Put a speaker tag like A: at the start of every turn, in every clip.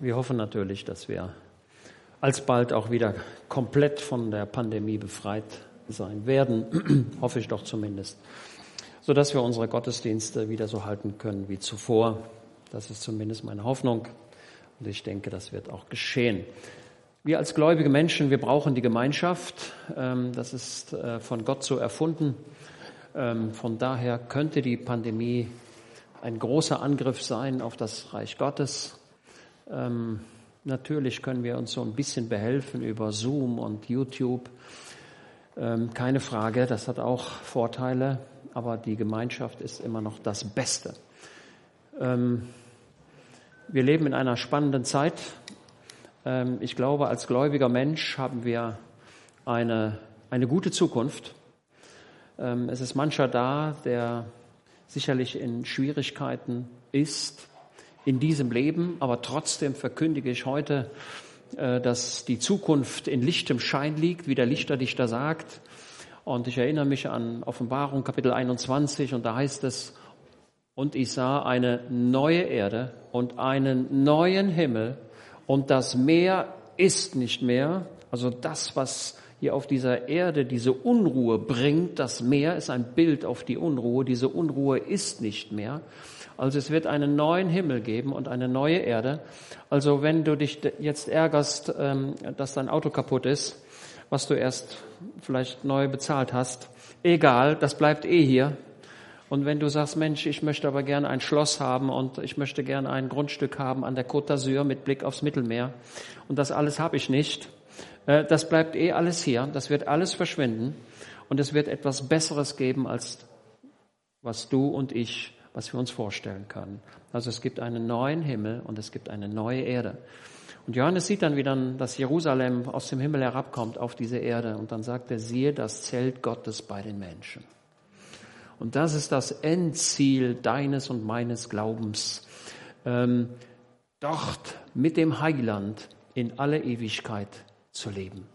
A: Wir hoffen natürlich, dass wir alsbald auch wieder komplett von der Pandemie befreit sein werden, hoffe ich doch zumindest, sodass wir unsere Gottesdienste wieder so halten können wie zuvor. Das ist zumindest meine Hoffnung und ich denke, das wird auch geschehen. Wir als gläubige Menschen, wir brauchen die Gemeinschaft. Ähm, das ist äh, von Gott so erfunden. Ähm, von daher könnte die Pandemie ein großer Angriff sein auf das Reich Gottes. Ähm, natürlich können wir uns so ein bisschen behelfen über Zoom und YouTube. Ähm, keine Frage, das hat auch Vorteile, aber die Gemeinschaft ist immer noch das Beste. Ähm, wir leben in einer spannenden Zeit. Ähm, ich glaube, als gläubiger Mensch haben wir eine, eine gute Zukunft. Ähm, es ist mancher da, der sicherlich in Schwierigkeiten ist, in diesem Leben, aber trotzdem verkündige ich heute, äh, dass die Zukunft in lichtem Schein liegt, wie der Lichterdichter sagt. Und ich erinnere mich an Offenbarung Kapitel 21 und da heißt es, und ich sah eine neue Erde und einen neuen Himmel und das Meer ist nicht mehr, also das, was hier auf dieser Erde diese Unruhe bringt, das Meer ist ein Bild auf die Unruhe, diese Unruhe ist nicht mehr. Also es wird einen neuen Himmel geben und eine neue Erde. Also wenn du dich jetzt ärgerst, ähm, dass dein Auto kaputt ist, was du erst vielleicht neu bezahlt hast, egal, das bleibt eh hier. Und wenn du sagst, Mensch, ich möchte aber gerne ein Schloss haben und ich möchte gerne ein Grundstück haben an der Côte d'Azur mit Blick aufs Mittelmeer und das alles habe ich nicht, äh, das bleibt eh alles hier, das wird alles verschwinden und es wird etwas Besseres geben als was du und ich was wir uns vorstellen können. Also es gibt einen neuen Himmel und es gibt eine neue Erde. Und Johannes sieht dann wieder, dass Jerusalem aus dem Himmel herabkommt auf diese Erde und dann sagt er, siehe das Zelt Gottes bei den Menschen. Und das ist das Endziel deines und meines Glaubens. Ähm, dort mit dem Heiland in alle Ewigkeit zu leben.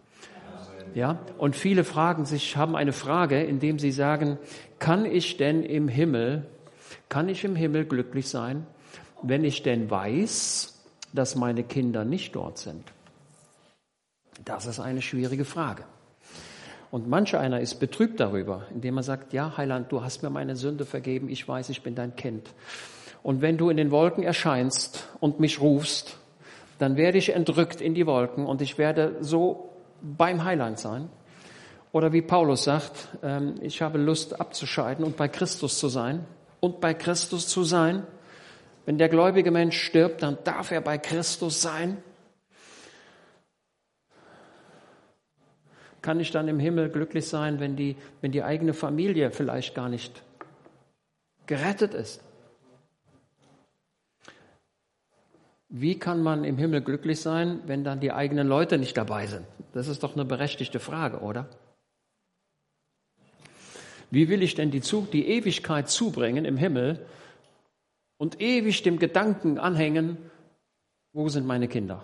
A: Ja, und viele fragen sich, haben eine Frage, indem sie sagen, kann ich denn im Himmel kann ich im Himmel glücklich sein, wenn ich denn weiß, dass meine Kinder nicht dort sind? Das ist eine schwierige Frage. Und manch einer ist betrübt darüber, indem er sagt, ja, Heiland, du hast mir meine Sünde vergeben, ich weiß, ich bin dein Kind. Und wenn du in den Wolken erscheinst und mich rufst, dann werde ich entrückt in die Wolken und ich werde so beim Heiland sein. Oder wie Paulus sagt, ähm, ich habe Lust abzuscheiden und bei Christus zu sein und bei Christus zu sein. Wenn der gläubige Mensch stirbt, dann darf er bei Christus sein. Kann ich dann im Himmel glücklich sein, wenn die, wenn die eigene Familie vielleicht gar nicht gerettet ist? Wie kann man im Himmel glücklich sein, wenn dann die eigenen Leute nicht dabei sind? Das ist doch eine berechtigte Frage, oder? Wie will ich denn die, die Ewigkeit zubringen im Himmel und ewig dem Gedanken anhängen, wo sind meine Kinder?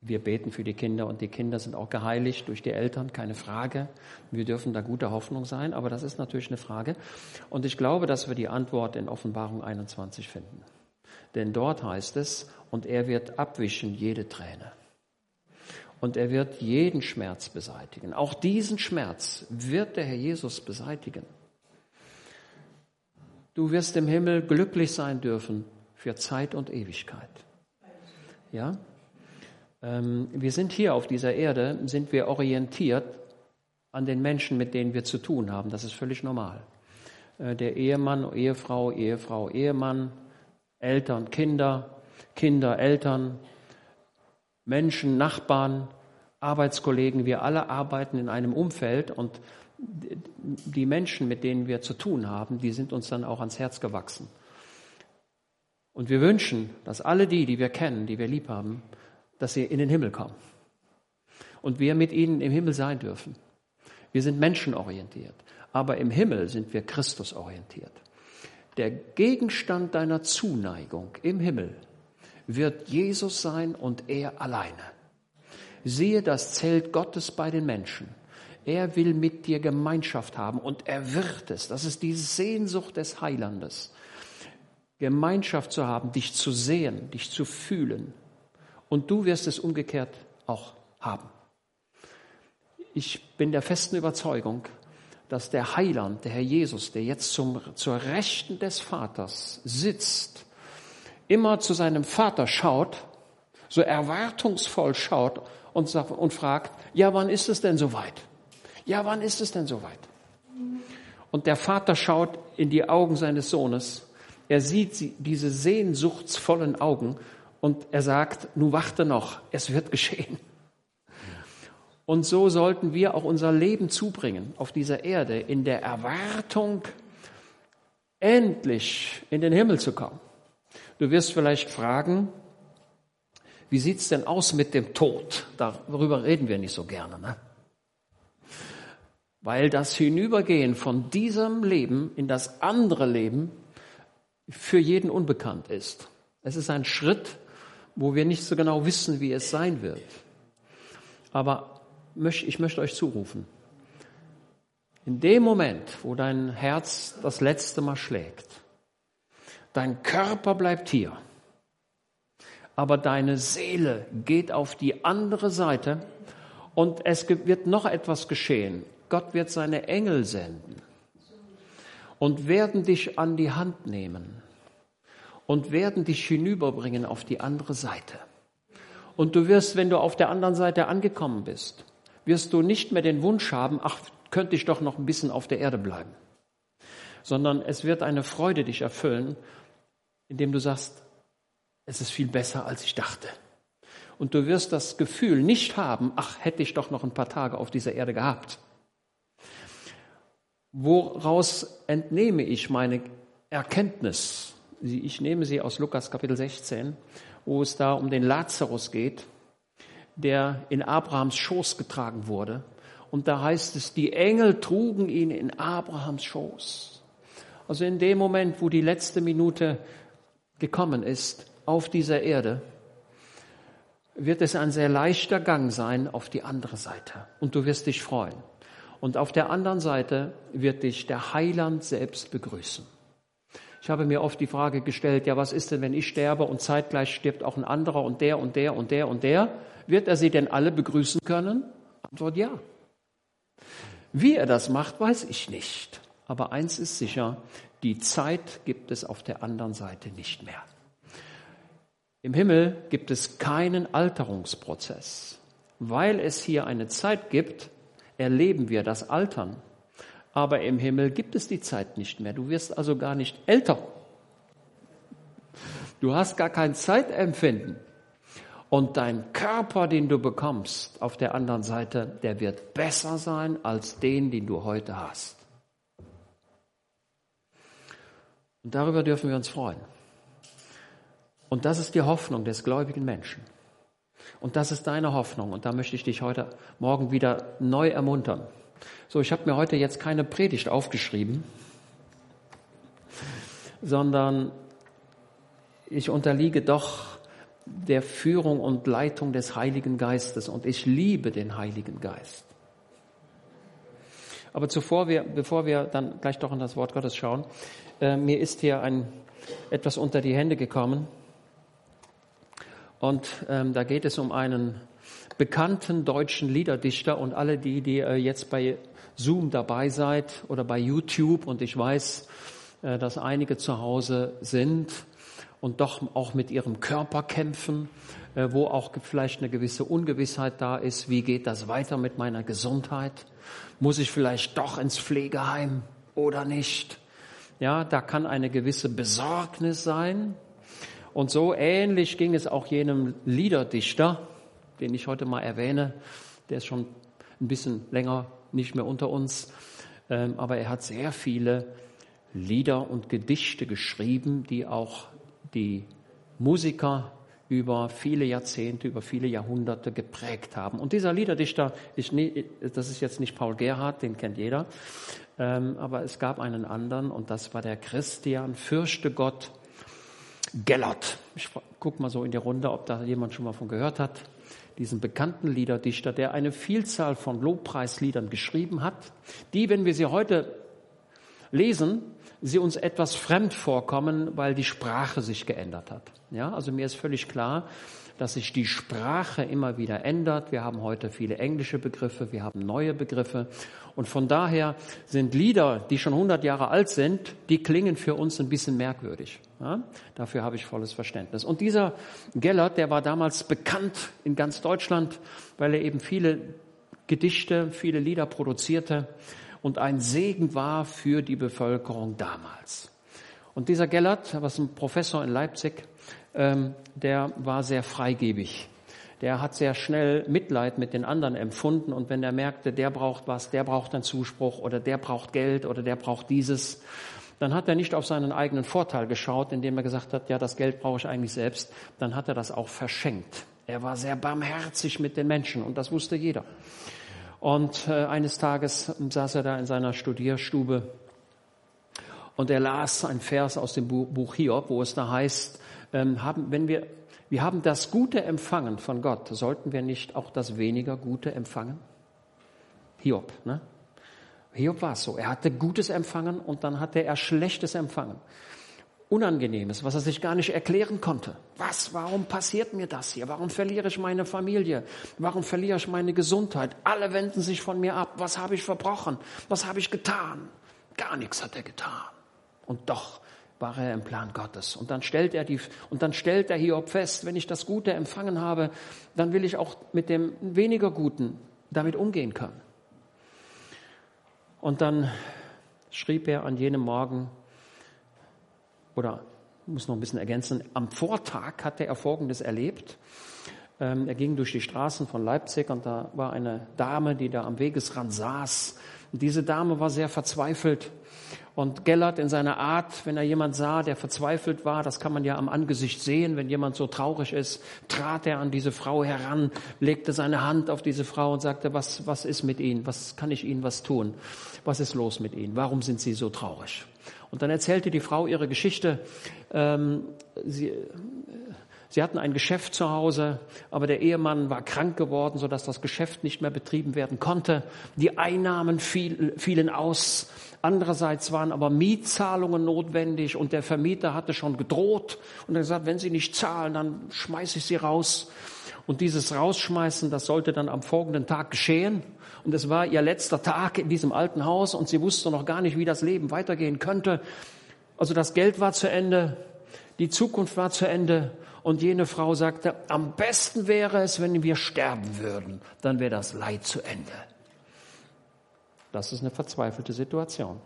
A: Wir beten für die Kinder und die Kinder sind auch geheiligt durch die Eltern, keine Frage. Wir dürfen da guter Hoffnung sein, aber das ist natürlich eine Frage. Und ich glaube, dass wir die Antwort in Offenbarung 21 finden. Denn dort heißt es, und er wird abwischen jede Träne und er wird jeden Schmerz beseitigen. Auch diesen Schmerz wird der Herr Jesus beseitigen. Du wirst im Himmel glücklich sein dürfen für Zeit und Ewigkeit. Ja? Ähm, wir sind hier auf dieser Erde, sind wir orientiert an den Menschen, mit denen wir zu tun haben. Das ist völlig normal. Äh, der Ehemann, Ehefrau, Ehefrau, Ehemann, Eltern, Kinder, Kinder, Eltern, Menschen, Nachbarn, Arbeitskollegen, wir alle arbeiten in einem Umfeld und die Menschen, mit denen wir zu tun haben, die sind uns dann auch ans Herz gewachsen. Und wir wünschen, dass alle die, die wir kennen, die wir lieb haben, dass sie in den Himmel kommen. Und wir mit ihnen im Himmel sein dürfen. Wir sind menschenorientiert, aber im Himmel sind wir Christusorientiert. Der Gegenstand deiner Zuneigung im Himmel wird Jesus sein und er alleine. Siehe das Zelt Gottes bei den Menschen. Er will mit dir Gemeinschaft haben und er wird es. Das ist die Sehnsucht des Heilandes. Gemeinschaft zu haben, dich zu sehen, dich zu fühlen. Und du wirst es umgekehrt auch haben. Ich bin der festen Überzeugung, dass der Heiland, der Herr Jesus, der jetzt zum, zur Rechten des Vaters sitzt, immer zu seinem Vater schaut, so erwartungsvoll schaut und, sagt, und fragt, ja, wann ist es denn soweit? Ja, wann ist es denn soweit? Und der Vater schaut in die Augen seines Sohnes. Er sieht diese sehnsuchtsvollen Augen und er sagt, nun warte noch, es wird geschehen. Und so sollten wir auch unser Leben zubringen auf dieser Erde in der Erwartung, endlich in den Himmel zu kommen. Du wirst vielleicht fragen, wie sieht's denn aus mit dem Tod? Darüber reden wir nicht so gerne, ne? Weil das Hinübergehen von diesem Leben in das andere Leben für jeden unbekannt ist. Es ist ein Schritt, wo wir nicht so genau wissen, wie es sein wird. Aber ich möchte euch zurufen, in dem Moment, wo dein Herz das letzte Mal schlägt, dein Körper bleibt hier, aber deine Seele geht auf die andere Seite und es wird noch etwas geschehen. Gott wird seine Engel senden und werden dich an die Hand nehmen und werden dich hinüberbringen auf die andere Seite. Und du wirst, wenn du auf der anderen Seite angekommen bist, wirst du nicht mehr den Wunsch haben, ach, könnte ich doch noch ein bisschen auf der Erde bleiben, sondern es wird eine Freude dich erfüllen, indem du sagst, es ist viel besser, als ich dachte. Und du wirst das Gefühl nicht haben, ach, hätte ich doch noch ein paar Tage auf dieser Erde gehabt. Woraus entnehme ich meine Erkenntnis? Ich nehme sie aus Lukas Kapitel 16, wo es da um den Lazarus geht der in Abrahams Schoß getragen wurde. Und da heißt es, die Engel trugen ihn in Abrahams Schoß. Also in dem Moment, wo die letzte Minute gekommen ist auf dieser Erde, wird es ein sehr leichter Gang sein auf die andere Seite. Und du wirst dich freuen. Und auf der anderen Seite wird dich der Heiland selbst begrüßen. Ich habe mir oft die Frage gestellt, ja, was ist denn, wenn ich sterbe und zeitgleich stirbt auch ein anderer und der und der und der und der? Wird er sie denn alle begrüßen können? Antwort ja. Wie er das macht, weiß ich nicht. Aber eins ist sicher, die Zeit gibt es auf der anderen Seite nicht mehr. Im Himmel gibt es keinen Alterungsprozess. Weil es hier eine Zeit gibt, erleben wir das Altern aber im Himmel gibt es die Zeit nicht mehr. Du wirst also gar nicht älter. Du hast gar kein Zeitempfinden. Und dein Körper, den du bekommst auf der anderen Seite, der wird besser sein als den, den du heute hast. Und darüber dürfen wir uns freuen. Und das ist die Hoffnung des gläubigen Menschen. Und das ist deine Hoffnung. Und da möchte ich dich heute Morgen wieder neu ermuntern. So, ich habe mir heute jetzt keine Predigt aufgeschrieben, sondern ich unterliege doch der Führung und Leitung des Heiligen Geistes und ich liebe den Heiligen Geist. Aber zuvor wir, bevor wir dann gleich doch in das Wort Gottes schauen, äh, mir ist hier ein, etwas unter die Hände gekommen. Und ähm, da geht es um einen bekannten deutschen Liederdichter und alle die, die äh, jetzt bei Zoom dabei seid oder bei YouTube und ich weiß, äh, dass einige zu Hause sind und doch auch mit ihrem Körper kämpfen, äh, wo auch vielleicht eine gewisse Ungewissheit da ist. Wie geht das weiter mit meiner Gesundheit? Muss ich vielleicht doch ins Pflegeheim oder nicht? Ja, da kann eine gewisse Besorgnis sein. Und so ähnlich ging es auch jenem Liederdichter, den ich heute mal erwähne. Der ist schon ein bisschen länger nicht mehr unter uns, ähm, aber er hat sehr viele Lieder und Gedichte geschrieben, die auch die Musiker über viele Jahrzehnte, über viele Jahrhunderte geprägt haben. Und dieser Liederdichter, nie, das ist jetzt nicht Paul Gerhardt, den kennt jeder, aber es gab einen anderen und das war der Christian Fürchte Gott Gellert. Ich guck mal so in die Runde, ob da jemand schon mal von gehört hat diesen bekannten Liederdichter, der eine Vielzahl von Lobpreisliedern geschrieben hat, die, wenn wir sie heute lesen, sie uns etwas fremd vorkommen, weil die Sprache sich geändert hat. Ja, also mir ist völlig klar, dass sich die Sprache immer wieder ändert. Wir haben heute viele englische Begriffe, wir haben neue Begriffe. Und von daher sind Lieder, die schon 100 Jahre alt sind, die klingen für uns ein bisschen merkwürdig. Ja, dafür habe ich volles Verständnis. Und dieser Gellert, der war damals bekannt in ganz Deutschland, weil er eben viele Gedichte, viele Lieder produzierte und ein Segen war für die Bevölkerung damals. Und dieser Gellert, was ein Professor in Leipzig, ähm, der war sehr freigebig. Der hat sehr schnell Mitleid mit den anderen empfunden und wenn er merkte, der braucht was, der braucht einen Zuspruch oder der braucht Geld oder der braucht dieses, dann hat er nicht auf seinen eigenen Vorteil geschaut, indem er gesagt hat, ja, das Geld brauche ich eigentlich selbst, dann hat er das auch verschenkt. Er war sehr barmherzig mit den Menschen und das wusste jeder. Und äh, eines Tages saß er da in seiner Studierstube und er las ein Vers aus dem Buch Hiob, wo es da heißt, ähm, haben, wenn wir, wir haben das Gute empfangen von Gott, sollten wir nicht auch das weniger Gute empfangen? Hiob, ne? Hiob war es so. Er hatte Gutes empfangen und dann hatte er Schlechtes empfangen. Unangenehmes, was er sich gar nicht erklären konnte. Was, warum passiert mir das hier? Warum verliere ich meine Familie? Warum verliere ich meine Gesundheit? Alle wenden sich von mir ab. Was habe ich verbrochen? Was habe ich getan? Gar nichts hat er getan. Und doch war er im Plan Gottes. Und dann stellt er die, und dann stellt er Hiob fest, wenn ich das Gute empfangen habe, dann will ich auch mit dem weniger Guten damit umgehen können. Und dann schrieb er an jenem Morgen, oder muss noch ein bisschen ergänzen, am Vortag hatte er Folgendes erlebt. Ähm, er ging durch die Straßen von Leipzig und da war eine Dame, die da am Wegesrand saß. Und diese Dame war sehr verzweifelt und Gellert in seiner Art, wenn er jemand sah, der verzweifelt war, das kann man ja am Angesicht sehen, wenn jemand so traurig ist, trat er an diese Frau heran, legte seine Hand auf diese Frau und sagte, was, was ist mit Ihnen? Was kann ich Ihnen was tun? Was ist los mit Ihnen? Warum sind Sie so traurig? Und dann erzählte die Frau ihre Geschichte. Ähm, sie, Sie hatten ein Geschäft zu Hause, aber der Ehemann war krank geworden, sodass das Geschäft nicht mehr betrieben werden konnte. Die Einnahmen fiel, fielen aus. Andererseits waren aber Mietzahlungen notwendig und der Vermieter hatte schon gedroht und er gesagt, wenn Sie nicht zahlen, dann schmeiße ich Sie raus. Und dieses Rausschmeißen, das sollte dann am folgenden Tag geschehen. Und es war ihr letzter Tag in diesem alten Haus und sie wusste noch gar nicht, wie das Leben weitergehen könnte. Also das Geld war zu Ende, die Zukunft war zu Ende und jene Frau sagte, am besten wäre es, wenn wir sterben würden, dann wäre das Leid zu Ende. Das ist eine verzweifelte Situation.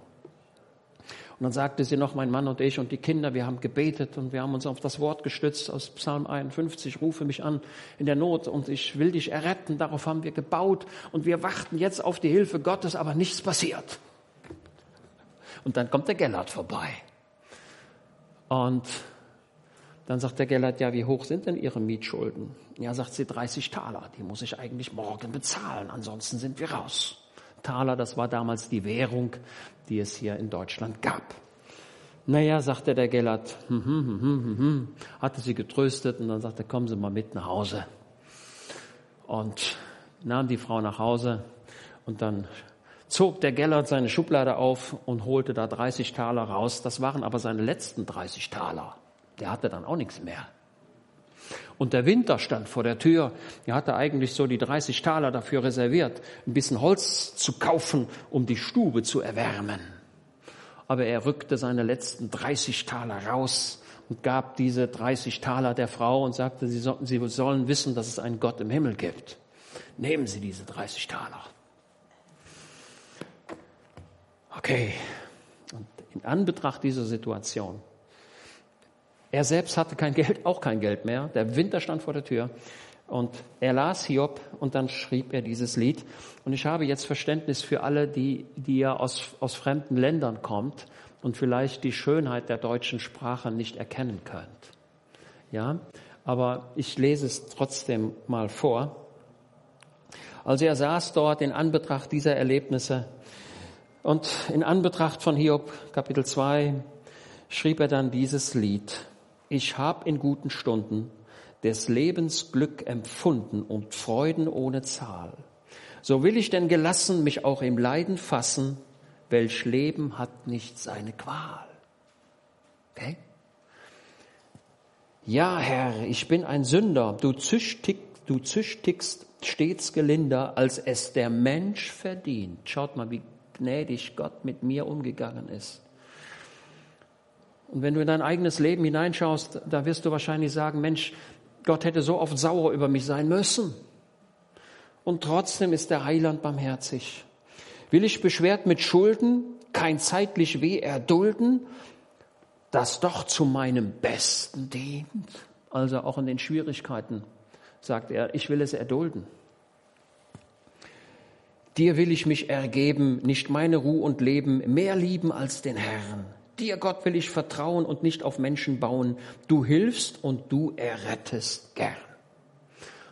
A: Und dann sagte sie noch, mein Mann und ich und die Kinder, wir haben gebetet und wir haben uns auf das Wort gestützt aus Psalm 51, rufe mich an in der Not und ich will dich erretten. Darauf haben wir gebaut und wir warten jetzt auf die Hilfe Gottes, aber nichts passiert. Und dann kommt der Gellert vorbei. Und dann sagt der Gellert, ja, wie hoch sind denn Ihre Mietschulden? Ja, sagt sie, 30 Taler. Die muss ich eigentlich morgen bezahlen, ansonsten sind wir raus. Taler, das war damals die Währung, die es hier in Deutschland gab. Naja, sagte der Gellert, hm, hm, hm, hm, hatte sie getröstet und dann sagte, kommen Sie mal mit nach Hause. Und nahm die Frau nach Hause und dann zog der Gellert seine Schublade auf und holte da 30 Taler raus. Das waren aber seine letzten 30 Taler. Der hatte dann auch nichts mehr. Und der Winter stand vor der Tür. Er hatte eigentlich so die 30 Taler dafür reserviert, ein bisschen Holz zu kaufen, um die Stube zu erwärmen. Aber er rückte seine letzten 30 Taler raus und gab diese 30 Taler der Frau und sagte, sie, so, sie sollen wissen, dass es einen Gott im Himmel gibt. Nehmen Sie diese 30 Taler. Okay. Und in Anbetracht dieser Situation er selbst hatte kein Geld, auch kein Geld mehr. Der Winter stand vor der Tür. Und er las Hiob und dann schrieb er dieses Lied. Und ich habe jetzt Verständnis für alle, die, die ja aus, aus fremden Ländern kommt und vielleicht die Schönheit der deutschen Sprache nicht erkennen könnt. Ja, aber ich lese es trotzdem mal vor. Also er saß dort in Anbetracht dieser Erlebnisse und in Anbetracht von Hiob Kapitel 2 schrieb er dann dieses Lied ich habe in guten Stunden des Lebens Glück empfunden und Freuden ohne Zahl. So will ich denn gelassen mich auch im Leiden fassen, welch Leben hat nicht seine Qual. Okay? Ja, Herr, ich bin ein Sünder, du, züchtig, du züchtigst stets gelinder, als es der Mensch verdient. Schaut mal, wie gnädig Gott mit mir umgegangen ist. Und wenn du in dein eigenes Leben hineinschaust, da wirst du wahrscheinlich sagen, Mensch, Gott hätte so oft sauer über mich sein müssen. Und trotzdem ist der Heiland barmherzig. Will ich beschwert mit Schulden kein zeitlich Weh erdulden, das doch zu meinem Besten dient? Also auch in den Schwierigkeiten sagt er, ich will es erdulden. Dir will ich mich ergeben, nicht meine Ruhe und Leben mehr lieben als den Herrn. Dir, Gott, will ich vertrauen und nicht auf Menschen bauen. Du hilfst und du errettest gern.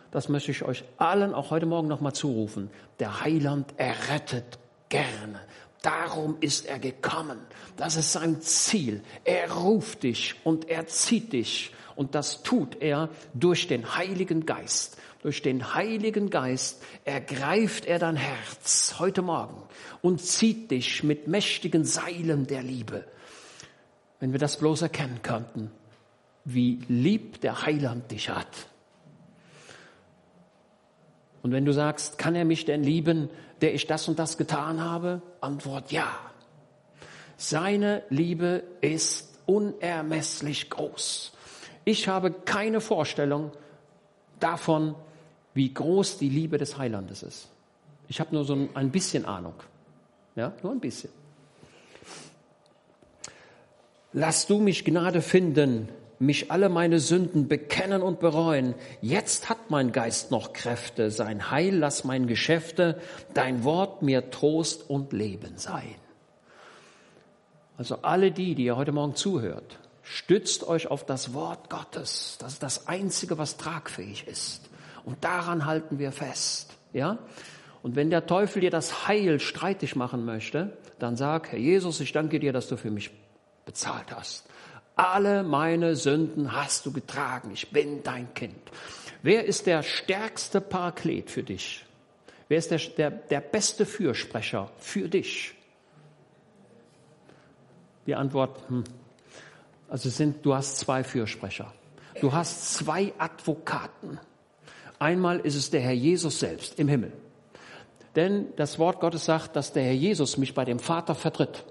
A: Das möchte ich euch allen auch heute Morgen nochmal zurufen. Der Heiland errettet gerne. Darum ist er gekommen. Das ist sein Ziel. Er ruft dich und er zieht dich. Und das tut er durch den Heiligen Geist. Durch den Heiligen Geist ergreift er dein Herz heute Morgen und zieht dich mit mächtigen Seilen der Liebe wenn wir das bloß erkennen könnten, wie lieb der Heiland dich hat. Und wenn du sagst, kann er mich denn lieben, der ich das und das getan habe? Antwort ja. Seine Liebe ist unermesslich groß. Ich habe keine Vorstellung davon, wie groß die Liebe des Heilandes ist. Ich habe nur so ein bisschen Ahnung. Ja, nur ein bisschen. Lass du mich Gnade finden, mich alle meine Sünden bekennen und bereuen. Jetzt hat mein Geist noch Kräfte, sein Heil lass mein Geschäfte, dein Wort mir Trost und Leben sein. Also alle die, die ihr heute Morgen zuhört, stützt euch auf das Wort Gottes. Das ist das Einzige, was tragfähig ist. Und daran halten wir fest. Ja? Und wenn der Teufel dir das Heil streitig machen möchte, dann sag, Herr Jesus, ich danke dir, dass du für mich bezahlt hast. Alle meine Sünden hast du getragen. Ich bin dein Kind. Wer ist der stärkste Paraklet für dich? Wer ist der, der, der beste Fürsprecher für dich? Die Antwort, hm. also sind, du hast zwei Fürsprecher. Du hast zwei Advokaten. Einmal ist es der Herr Jesus selbst im Himmel. Denn das Wort Gottes sagt, dass der Herr Jesus mich bei dem Vater vertritt.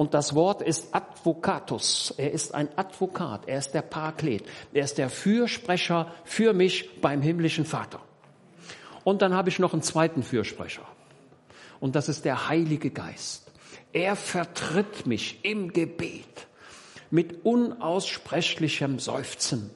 A: Und das Wort ist Advocatus. Er ist ein Advokat. Er ist der Paraklet. Er ist der Fürsprecher für mich beim himmlischen Vater. Und dann habe ich noch einen zweiten Fürsprecher. Und das ist der Heilige Geist. Er vertritt mich im Gebet mit unaussprechlichem Seufzen.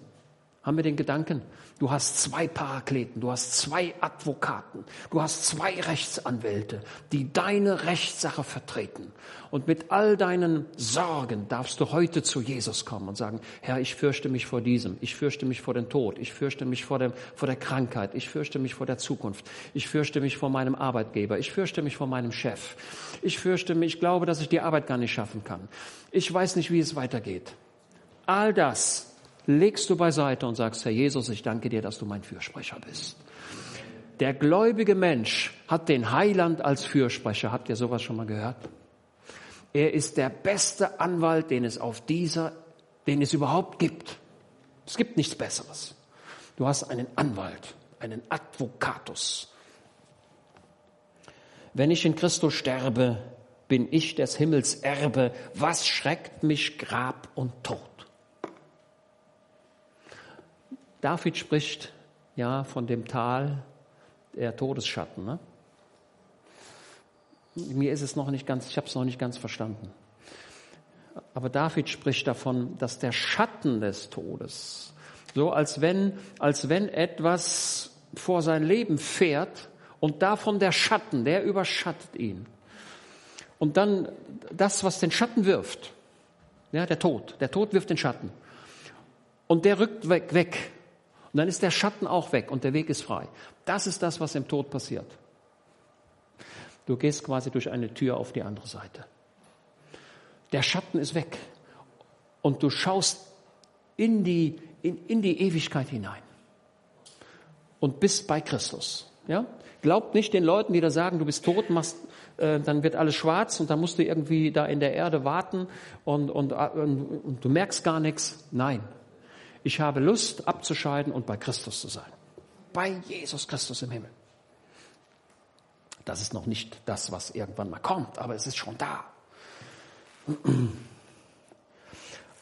A: Haben wir den Gedanken? Du hast zwei Parakleten, du hast zwei Advokaten, du hast zwei Rechtsanwälte, die deine Rechtssache vertreten. Und mit all deinen Sorgen darfst du heute zu Jesus kommen und sagen, Herr, ich fürchte mich vor diesem, ich fürchte mich vor dem Tod, ich fürchte mich vor, dem, vor der Krankheit, ich fürchte mich vor der Zukunft, ich fürchte mich vor meinem Arbeitgeber, ich fürchte mich vor meinem Chef, ich fürchte mich, ich glaube, dass ich die Arbeit gar nicht schaffen kann. Ich weiß nicht, wie es weitergeht. All das legst du beiseite und sagst, Herr Jesus, ich danke dir, dass du mein Fürsprecher bist. Der gläubige Mensch hat den Heiland als Fürsprecher. Habt ihr sowas schon mal gehört? Er ist der beste Anwalt, den es auf dieser, den es überhaupt gibt. Es gibt nichts Besseres. Du hast einen Anwalt, einen Advocatus. Wenn ich in Christus sterbe, bin ich des Himmels Erbe. Was schreckt mich Grab und Tod? David spricht ja von dem Tal der Todesschatten. Ne? Mir ist es noch nicht ganz, ich habe es noch nicht ganz verstanden. Aber David spricht davon, dass der Schatten des Todes, so als wenn, als wenn etwas vor sein Leben fährt und davon der Schatten, der überschattet ihn. Und dann das, was den Schatten wirft, ja, der Tod, der Tod wirft den Schatten. Und der rückt weg, weg und dann ist der Schatten auch weg und der Weg ist frei. Das ist das, was im Tod passiert. Du gehst quasi durch eine Tür auf die andere Seite. Der Schatten ist weg und du schaust in die, in, in die Ewigkeit hinein und bist bei Christus. Ja? Glaubt nicht den Leuten, die da sagen, du bist tot, machst, äh, dann wird alles schwarz und dann musst du irgendwie da in der Erde warten und, und, und, und du merkst gar nichts. Nein, ich habe Lust abzuscheiden und bei Christus zu sein. Bei Jesus Christus im Himmel. Das ist noch nicht das, was irgendwann mal kommt, aber es ist schon da.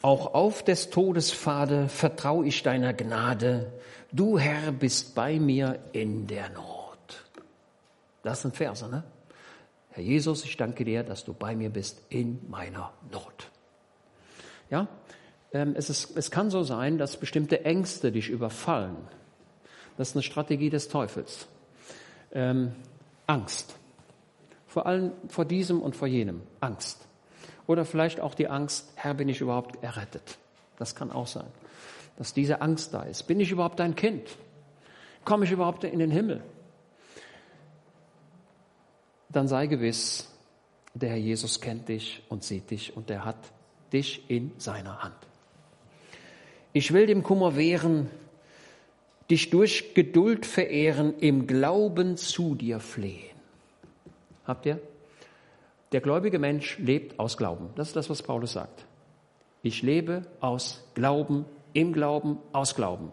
A: Auch auf des Todes Pfade vertraue ich deiner Gnade. Du Herr bist bei mir in der Not. Das sind Verse, ne? Herr Jesus, ich danke dir, dass du bei mir bist in meiner Not. Ja, es, ist, es kann so sein, dass bestimmte Ängste dich überfallen. Das ist eine Strategie des Teufels. Ähm, Angst. Vor allem vor diesem und vor jenem. Angst. Oder vielleicht auch die Angst, Herr, bin ich überhaupt errettet? Das kann auch sein. Dass diese Angst da ist. Bin ich überhaupt dein Kind? Komme ich überhaupt in den Himmel? Dann sei gewiss, der Herr Jesus kennt dich und sieht dich und er hat dich in seiner Hand. Ich will dem Kummer wehren, dich durch Geduld verehren, im Glauben zu dir flehen. Habt ihr? Der gläubige Mensch lebt aus Glauben. Das ist das, was Paulus sagt. Ich lebe aus Glauben, im Glauben, aus Glauben.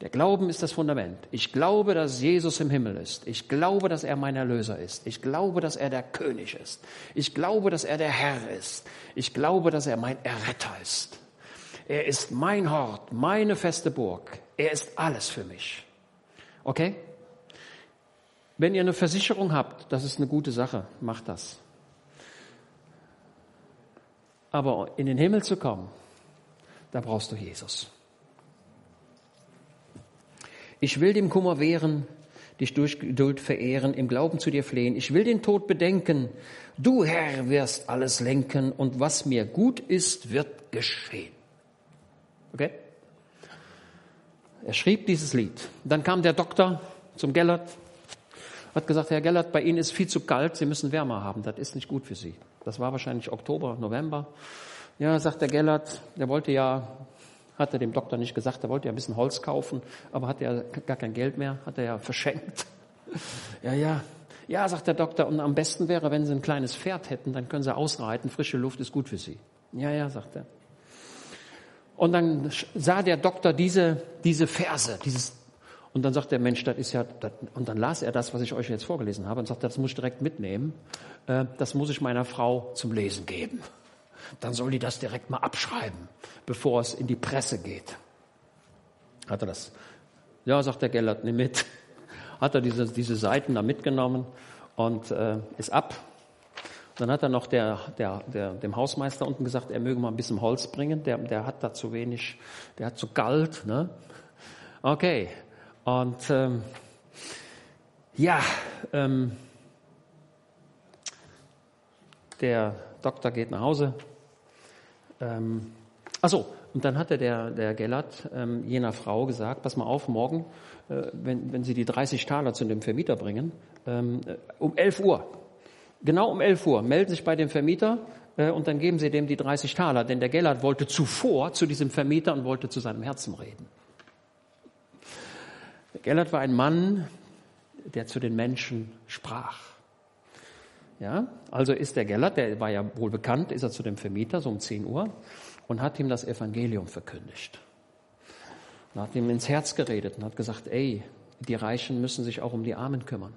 A: Der Glauben ist das Fundament. Ich glaube, dass Jesus im Himmel ist. Ich glaube, dass er mein Erlöser ist. Ich glaube, dass er der König ist. Ich glaube, dass er der Herr ist. Ich glaube, dass er mein Erretter ist. Er ist mein Hort, meine feste Burg. Er ist alles für mich. Okay? Wenn ihr eine Versicherung habt, das ist eine gute Sache, macht das. Aber in den Himmel zu kommen, da brauchst du Jesus. Ich will dem Kummer wehren, dich durch Geduld verehren, im Glauben zu dir flehen. Ich will den Tod bedenken. Du, Herr, wirst alles lenken und was mir gut ist, wird geschehen. Okay? Er schrieb dieses Lied. Dann kam der Doktor zum Gellert, hat gesagt, Herr Gellert, bei Ihnen ist viel zu kalt, Sie müssen wärmer haben, das ist nicht gut für Sie. Das war wahrscheinlich Oktober, November. Ja, sagt der Gellert, der wollte ja, hat er dem Doktor nicht gesagt, er wollte ja ein bisschen Holz kaufen, aber hat er gar kein Geld mehr, hat er ja verschenkt. Ja, ja. Ja, sagt der Doktor, und am besten wäre, wenn Sie ein kleines Pferd hätten, dann können Sie ausreiten, frische Luft ist gut für Sie. Ja, ja, sagt er. Und dann sah der Doktor diese, diese Verse, dieses, und dann sagt der Mensch, das ist ja, das, und dann las er das, was ich euch jetzt vorgelesen habe, und sagte, das muss ich direkt mitnehmen, äh, das muss ich meiner Frau zum Lesen geben. Dann soll die das direkt mal abschreiben, bevor es in die Presse geht. Hat er das? Ja, sagt der Gellert, nimm mit. Hat er diese, diese Seiten da mitgenommen und äh, ist ab dann hat er noch der, der, der, dem Hausmeister unten gesagt, er möge mal ein bisschen Holz bringen. Der, der hat da zu wenig, der hat zu kalt. Ne? Okay. Und ähm, ja, ähm, der Doktor geht nach Hause. Ähm, achso, und dann hatte der, der Gellert ähm, jener Frau gesagt, pass mal auf, morgen, äh, wenn, wenn Sie die 30 Taler zu dem Vermieter bringen, ähm, äh, um 11 Uhr, Genau um 11 Uhr melden sich bei dem Vermieter äh, und dann geben sie dem die 30 Taler, denn der Gellert wollte zuvor zu diesem Vermieter und wollte zu seinem Herzen reden. Der Gellert war ein Mann, der zu den Menschen sprach. Ja, also ist der Gellert, der war ja wohl bekannt, ist er zu dem Vermieter so um 10 Uhr und hat ihm das Evangelium verkündigt. Und hat ihm ins Herz geredet und hat gesagt, ey, die Reichen müssen sich auch um die Armen kümmern.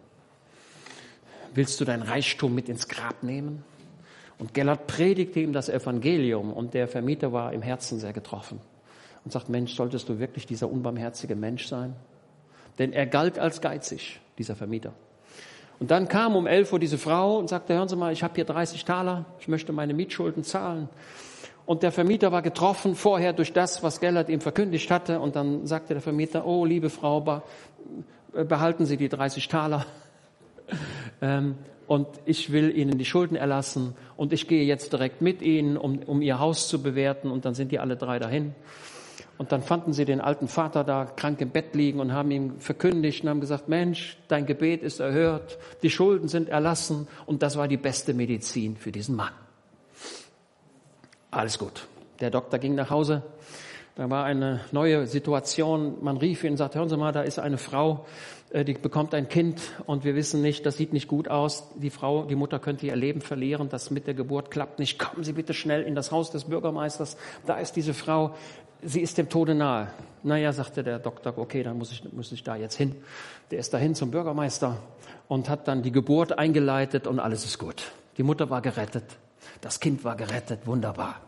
A: Willst du dein Reichtum mit ins Grab nehmen? Und Gellert predigte ihm das Evangelium und der Vermieter war im Herzen sehr getroffen und sagt, Mensch, solltest du wirklich dieser unbarmherzige Mensch sein? Denn er galt als geizig, dieser Vermieter. Und dann kam um elf Uhr diese Frau und sagte, hören Sie mal, ich habe hier 30 Taler, ich möchte meine Mietschulden zahlen. Und der Vermieter war getroffen vorher durch das, was Gellert ihm verkündigt hatte. Und dann sagte der Vermieter, oh, liebe Frau, behalten Sie die 30 Taler ähm, und ich will Ihnen die Schulden erlassen und ich gehe jetzt direkt mit Ihnen, um, um Ihr Haus zu bewerten und dann sind die alle drei dahin. Und dann fanden sie den alten Vater da krank im Bett liegen und haben ihm verkündigt und haben gesagt, Mensch, dein Gebet ist erhört, die Schulden sind erlassen und das war die beste Medizin für diesen Mann. Alles gut. Der Doktor ging nach Hause, Da war eine neue Situation. Man rief ihn und sagte, hören Sie mal, da ist eine Frau, die bekommt ein Kind und wir wissen nicht, das sieht nicht gut aus. Die Frau, die Mutter könnte ihr Leben verlieren. Das mit der Geburt klappt nicht. Kommen Sie bitte schnell in das Haus des Bürgermeisters. Da ist diese Frau. Sie ist dem Tode nahe. Naja, sagte der Doktor, okay, dann muss ich, muss ich da jetzt hin. Der ist dahin zum Bürgermeister und hat dann die Geburt eingeleitet und alles ist gut. Die Mutter war gerettet. Das Kind war gerettet. Wunderbar.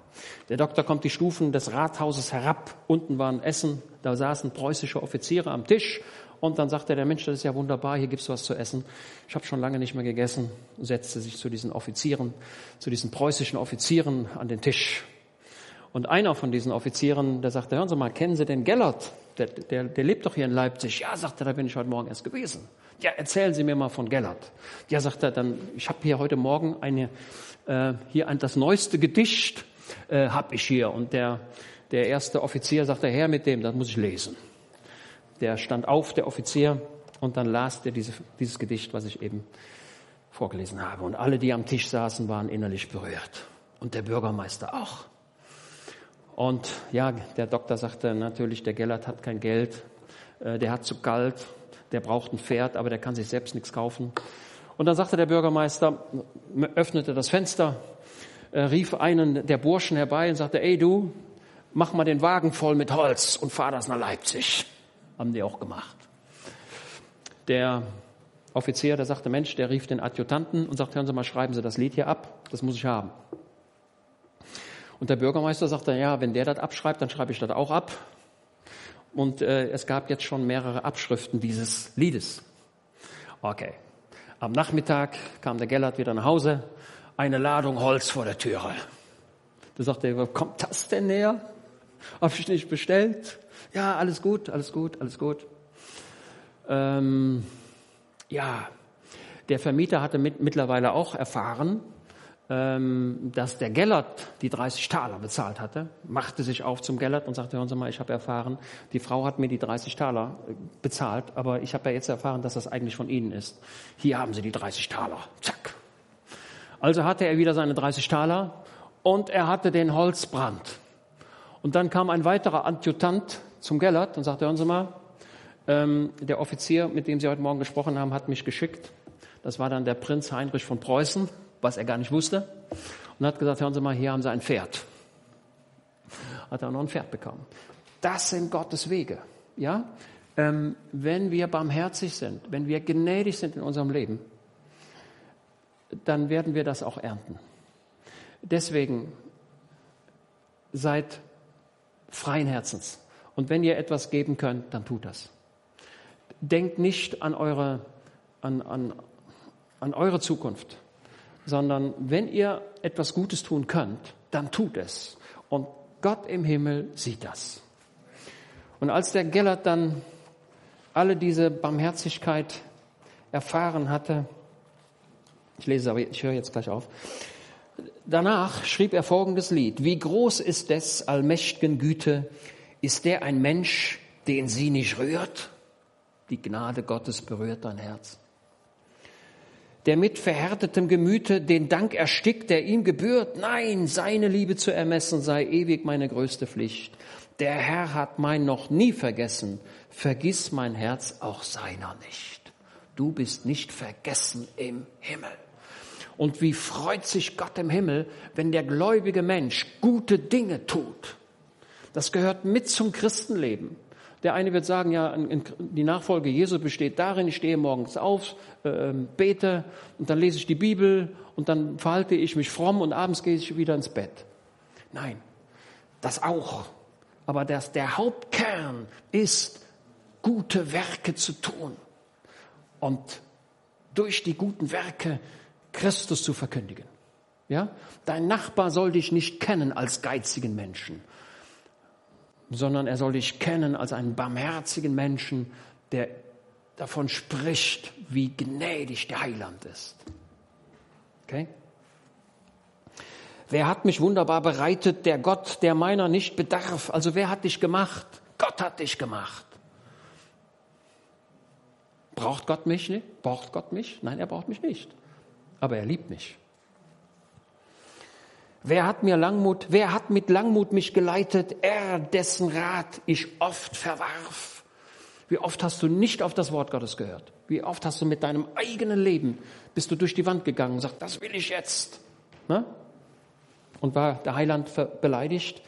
A: Der Doktor kommt die Stufen des Rathauses herab. Unten war ein Essen. Da saßen preußische Offiziere am Tisch. Und dann sagte der Mensch, das ist ja wunderbar, hier gibt's was zu essen. Ich habe schon lange nicht mehr gegessen. Setzte sich zu diesen Offizieren, zu diesen preußischen Offizieren an den Tisch. Und einer von diesen Offizieren, der sagte, hören Sie mal, kennen Sie den Gellert? Der, der, der lebt doch hier in Leipzig. Ja, sagte er, da bin ich heute Morgen erst gewesen. Ja, erzählen Sie mir mal von Gellert. Ja, sagt er, dann, ich habe hier heute Morgen eine, äh, hier ein, das neueste Gedicht äh, habe ich hier. Und der, der erste Offizier sagte, her mit dem, das muss ich lesen. Der stand auf, der Offizier, und dann las der diese, dieses Gedicht, was ich eben vorgelesen habe. Und alle, die am Tisch saßen, waren innerlich berührt. Und der Bürgermeister auch. Und ja, der Doktor sagte natürlich, der Gellert hat kein Geld, äh, der hat zu kalt, der braucht ein Pferd, aber der kann sich selbst nichts kaufen. Und dann sagte der Bürgermeister, öffnete das Fenster, äh, rief einen der Burschen herbei und sagte, ey du, mach mal den Wagen voll mit Holz und fahr das nach Leipzig. Haben die auch gemacht. Der Offizier, der sagte, Mensch, der rief den Adjutanten und sagte, hören Sie mal, schreiben Sie das Lied hier ab, das muss ich haben. Und der Bürgermeister sagte, ja, wenn der das abschreibt, dann schreibe ich das auch ab. Und äh, es gab jetzt schon mehrere Abschriften dieses Liedes. Okay. Am Nachmittag kam der Gellert wieder nach Hause, eine Ladung Holz vor der Türe. Da sagte er, kommt das denn näher? Hab ich nicht bestellt? Ja, alles gut, alles gut, alles gut. Ähm, ja, der Vermieter hatte mit, mittlerweile auch erfahren, ähm, dass der Gellert die 30 Taler bezahlt hatte, machte sich auf zum Gellert und sagte, hören Sie mal, ich habe erfahren, die Frau hat mir die 30 Taler äh, bezahlt, aber ich habe ja jetzt erfahren, dass das eigentlich von Ihnen ist. Hier haben Sie die 30 Taler. Zack. Also hatte er wieder seine 30 Taler und er hatte den Holzbrand. Und dann kam ein weiterer Adjutant zum Gellert und sagte, hören Sie mal, ähm, der Offizier, mit dem Sie heute Morgen gesprochen haben, hat mich geschickt. Das war dann der Prinz Heinrich von Preußen, was er gar nicht wusste. Und hat gesagt, hören Sie mal, hier haben Sie ein Pferd. Hat er noch ein Pferd bekommen. Das sind Gottes Wege. Ja? Ähm, wenn wir barmherzig sind, wenn wir gnädig sind in unserem Leben, dann werden wir das auch ernten. Deswegen seid freien Herzens. Und wenn ihr etwas geben könnt, dann tut das. Denkt nicht an eure, an, an, an eure Zukunft, sondern wenn ihr etwas Gutes tun könnt, dann tut es. Und Gott im Himmel sieht das. Und als der Gellert dann alle diese Barmherzigkeit erfahren hatte, ich lese aber, ich höre jetzt gleich auf. Danach schrieb er folgendes Lied. Wie groß ist des allmächtigen Güte? Ist der ein Mensch, den sie nicht rührt? Die Gnade Gottes berührt dein Herz. Der mit verhärtetem Gemüte den Dank erstickt, der ihm gebührt. Nein, seine Liebe zu ermessen sei ewig meine größte Pflicht. Der Herr hat mein noch nie vergessen. Vergiss mein Herz auch seiner nicht. Du bist nicht vergessen im Himmel. Und wie freut sich Gott im Himmel, wenn der gläubige Mensch gute Dinge tut. Das gehört mit zum Christenleben. Der eine wird sagen, ja, die Nachfolge Jesu besteht darin, ich stehe morgens auf, äh, bete und dann lese ich die Bibel und dann verhalte ich mich fromm und abends gehe ich wieder ins Bett. Nein, das auch. Aber das, der Hauptkern ist, gute Werke zu tun. Und durch die guten Werke Christus zu verkündigen. Ja? Dein Nachbar soll dich nicht kennen als geizigen Menschen, sondern er soll dich kennen als einen barmherzigen Menschen, der davon spricht, wie gnädig der Heiland ist. Okay? Wer hat mich wunderbar bereitet? Der Gott, der meiner nicht bedarf. Also wer hat dich gemacht? Gott hat dich gemacht. Braucht Gott mich? Braucht Gott mich? Nein, er braucht mich nicht aber er liebt mich. Wer hat mir Langmut, wer hat mit Langmut mich geleitet? Er, dessen Rat ich oft verwarf. Wie oft hast du nicht auf das Wort Gottes gehört? Wie oft hast du mit deinem eigenen Leben, bist du durch die Wand gegangen und sagst, das will ich jetzt. Ne? Und war der Heiland beleidigt?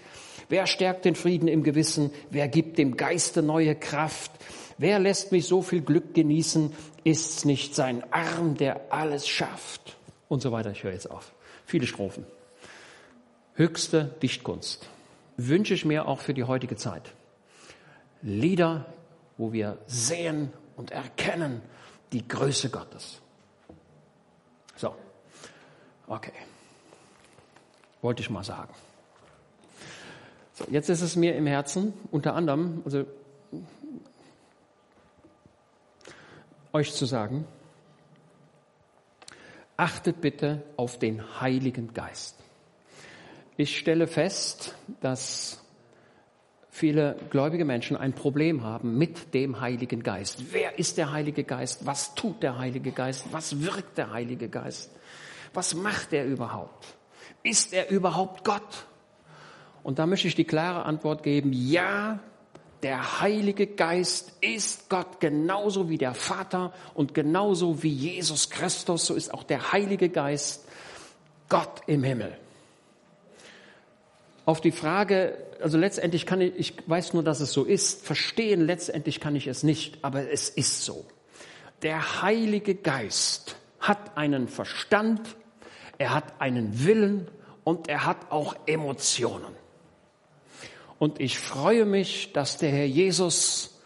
A: Wer stärkt den Frieden im Gewissen? Wer gibt dem Geiste neue Kraft? Wer lässt mich so viel Glück genießen? Ist's nicht sein Arm, der alles schafft? Und so weiter. Ich höre jetzt auf. Viele Strophen. Höchste Dichtkunst. Wünsche ich mir auch für die heutige Zeit. Lieder, wo wir sehen und erkennen die Größe Gottes. So. Okay. Wollte ich mal sagen. So, jetzt ist es mir im Herzen, unter anderem, also euch zu sagen, achtet bitte auf den Heiligen Geist. Ich stelle fest, dass viele gläubige Menschen ein Problem haben mit dem Heiligen Geist. Wer ist der Heilige Geist? Was tut der Heilige Geist? Was wirkt der Heilige Geist? Was macht er überhaupt? Ist er überhaupt Gott? Und da möchte ich die klare Antwort geben, ja, der Heilige Geist ist Gott genauso wie der Vater und genauso wie Jesus Christus, so ist auch der Heilige Geist Gott im Himmel. Auf die Frage, also letztendlich kann ich, ich weiß nur, dass es so ist, verstehen letztendlich kann ich es nicht, aber es ist so. Der Heilige Geist hat einen Verstand, er hat einen Willen und er hat auch Emotionen. Und ich freue mich, dass der Herr Jesus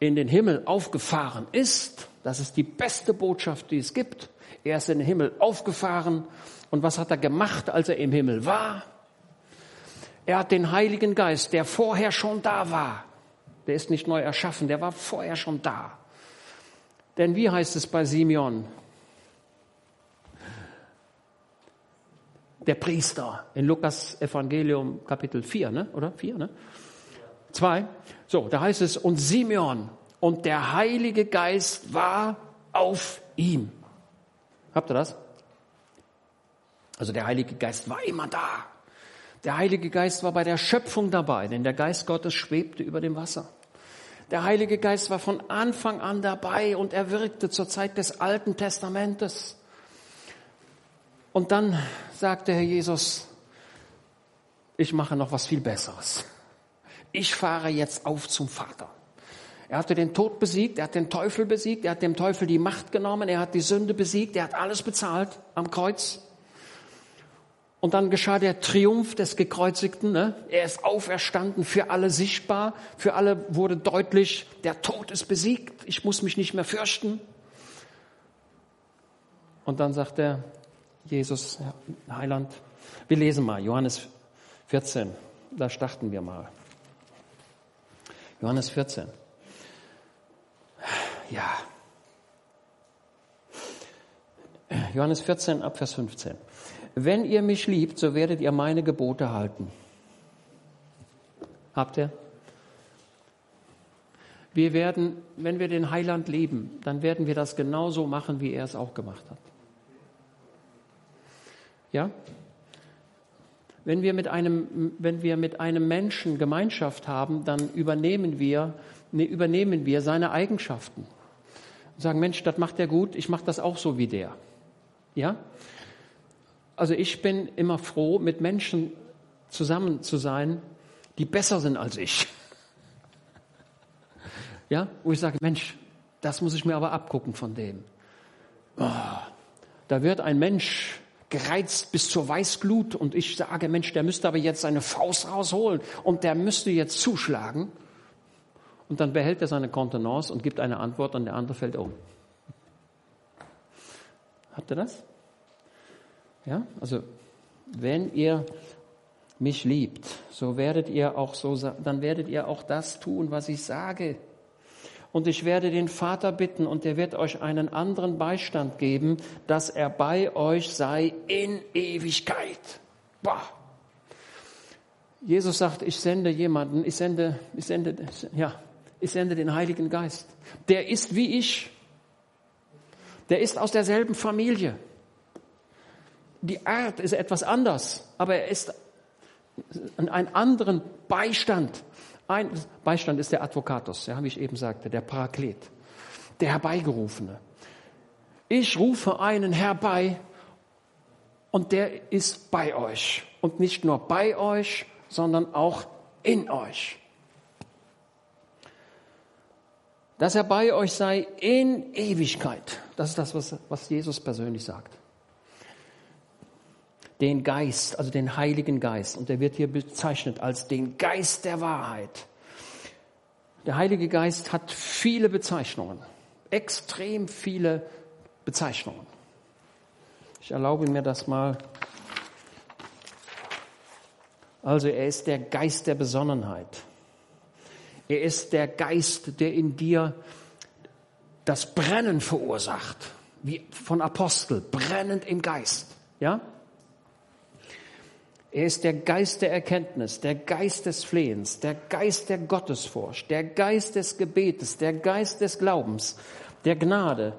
A: in den Himmel aufgefahren ist. Das ist die beste Botschaft, die es gibt. Er ist in den Himmel aufgefahren. Und was hat er gemacht, als er im Himmel war? Er hat den Heiligen Geist, der vorher schon da war. Der ist nicht neu erschaffen, der war vorher schon da. Denn wie heißt es bei Simeon? der Priester in Lukas Evangelium Kapitel 4, ne? oder 4, ne? 2. So, da heißt es, und Simeon und der Heilige Geist war auf ihm. Habt ihr das? Also der Heilige Geist war immer da. Der Heilige Geist war bei der Schöpfung dabei, denn der Geist Gottes schwebte über dem Wasser. Der Heilige Geist war von Anfang an dabei und er wirkte zur Zeit des Alten Testamentes. Und dann sagte Herr Jesus, ich mache noch was viel Besseres. Ich fahre jetzt auf zum Vater. Er hatte den Tod besiegt, er hat den Teufel besiegt, er hat dem Teufel die Macht genommen, er hat die Sünde besiegt, er hat alles bezahlt am Kreuz. Und dann geschah der Triumph des Gekreuzigten. Ne? Er ist auferstanden, für alle sichtbar, für alle wurde deutlich, der Tod ist besiegt, ich muss mich nicht mehr fürchten. Und dann sagt er, Jesus, Heiland. Wir lesen mal Johannes 14. Da starten wir mal. Johannes 14. Ja. Johannes 14 ab Vers 15. Wenn ihr mich liebt, so werdet ihr meine Gebote halten. Habt ihr? Wir werden, wenn wir den Heiland lieben, dann werden wir das genauso machen, wie er es auch gemacht hat. Ja? Wenn wir mit einem, wenn wir mit einem Menschen Gemeinschaft haben, dann übernehmen wir, nee, übernehmen wir seine Eigenschaften. Und sagen, Mensch, das macht er gut, ich mache das auch so wie der. Ja? Also ich bin immer froh, mit Menschen zusammen zu sein, die besser sind als ich. Ja? Wo ich sage, Mensch, das muss ich mir aber abgucken von dem. Oh, da wird ein Mensch gereizt bis zur Weißglut und ich sage, Mensch, der müsste aber jetzt seine Faust rausholen und der müsste jetzt zuschlagen. Und dann behält er seine Kontenance und gibt eine Antwort und der andere fällt um. Habt ihr das? Ja, also wenn ihr mich liebt, so werdet ihr auch so, dann werdet ihr auch das tun, was ich sage. Und ich werde den Vater bitten und er wird euch einen anderen Beistand geben, dass er bei euch sei in Ewigkeit. Boah. Jesus sagt, ich sende jemanden, ich sende, ich sende, ja, ich sende den Heiligen Geist. Der ist wie ich. Der ist aus derselben Familie. Die Art ist etwas anders, aber er ist einen anderen Beistand. Ein Beistand ist der Advocatus, ja, wie ich eben sagte, der Paraklet, der Herbeigerufene. Ich rufe einen herbei und der ist bei euch. Und nicht nur bei euch, sondern auch in euch. Dass er bei euch sei in Ewigkeit. Das ist das, was, was Jesus persönlich sagt den Geist, also den Heiligen Geist. Und der wird hier bezeichnet als den Geist der Wahrheit. Der Heilige Geist hat viele Bezeichnungen, extrem viele Bezeichnungen. Ich erlaube mir das mal. Also er ist der Geist der Besonnenheit. Er ist der Geist, der in dir das Brennen verursacht, wie von Apostel, brennend im Geist. Ja? Er ist der Geist der Erkenntnis, der Geist des Flehens, der Geist der Gottesfurcht, der Geist des Gebetes, der Geist des Glaubens, der Gnade,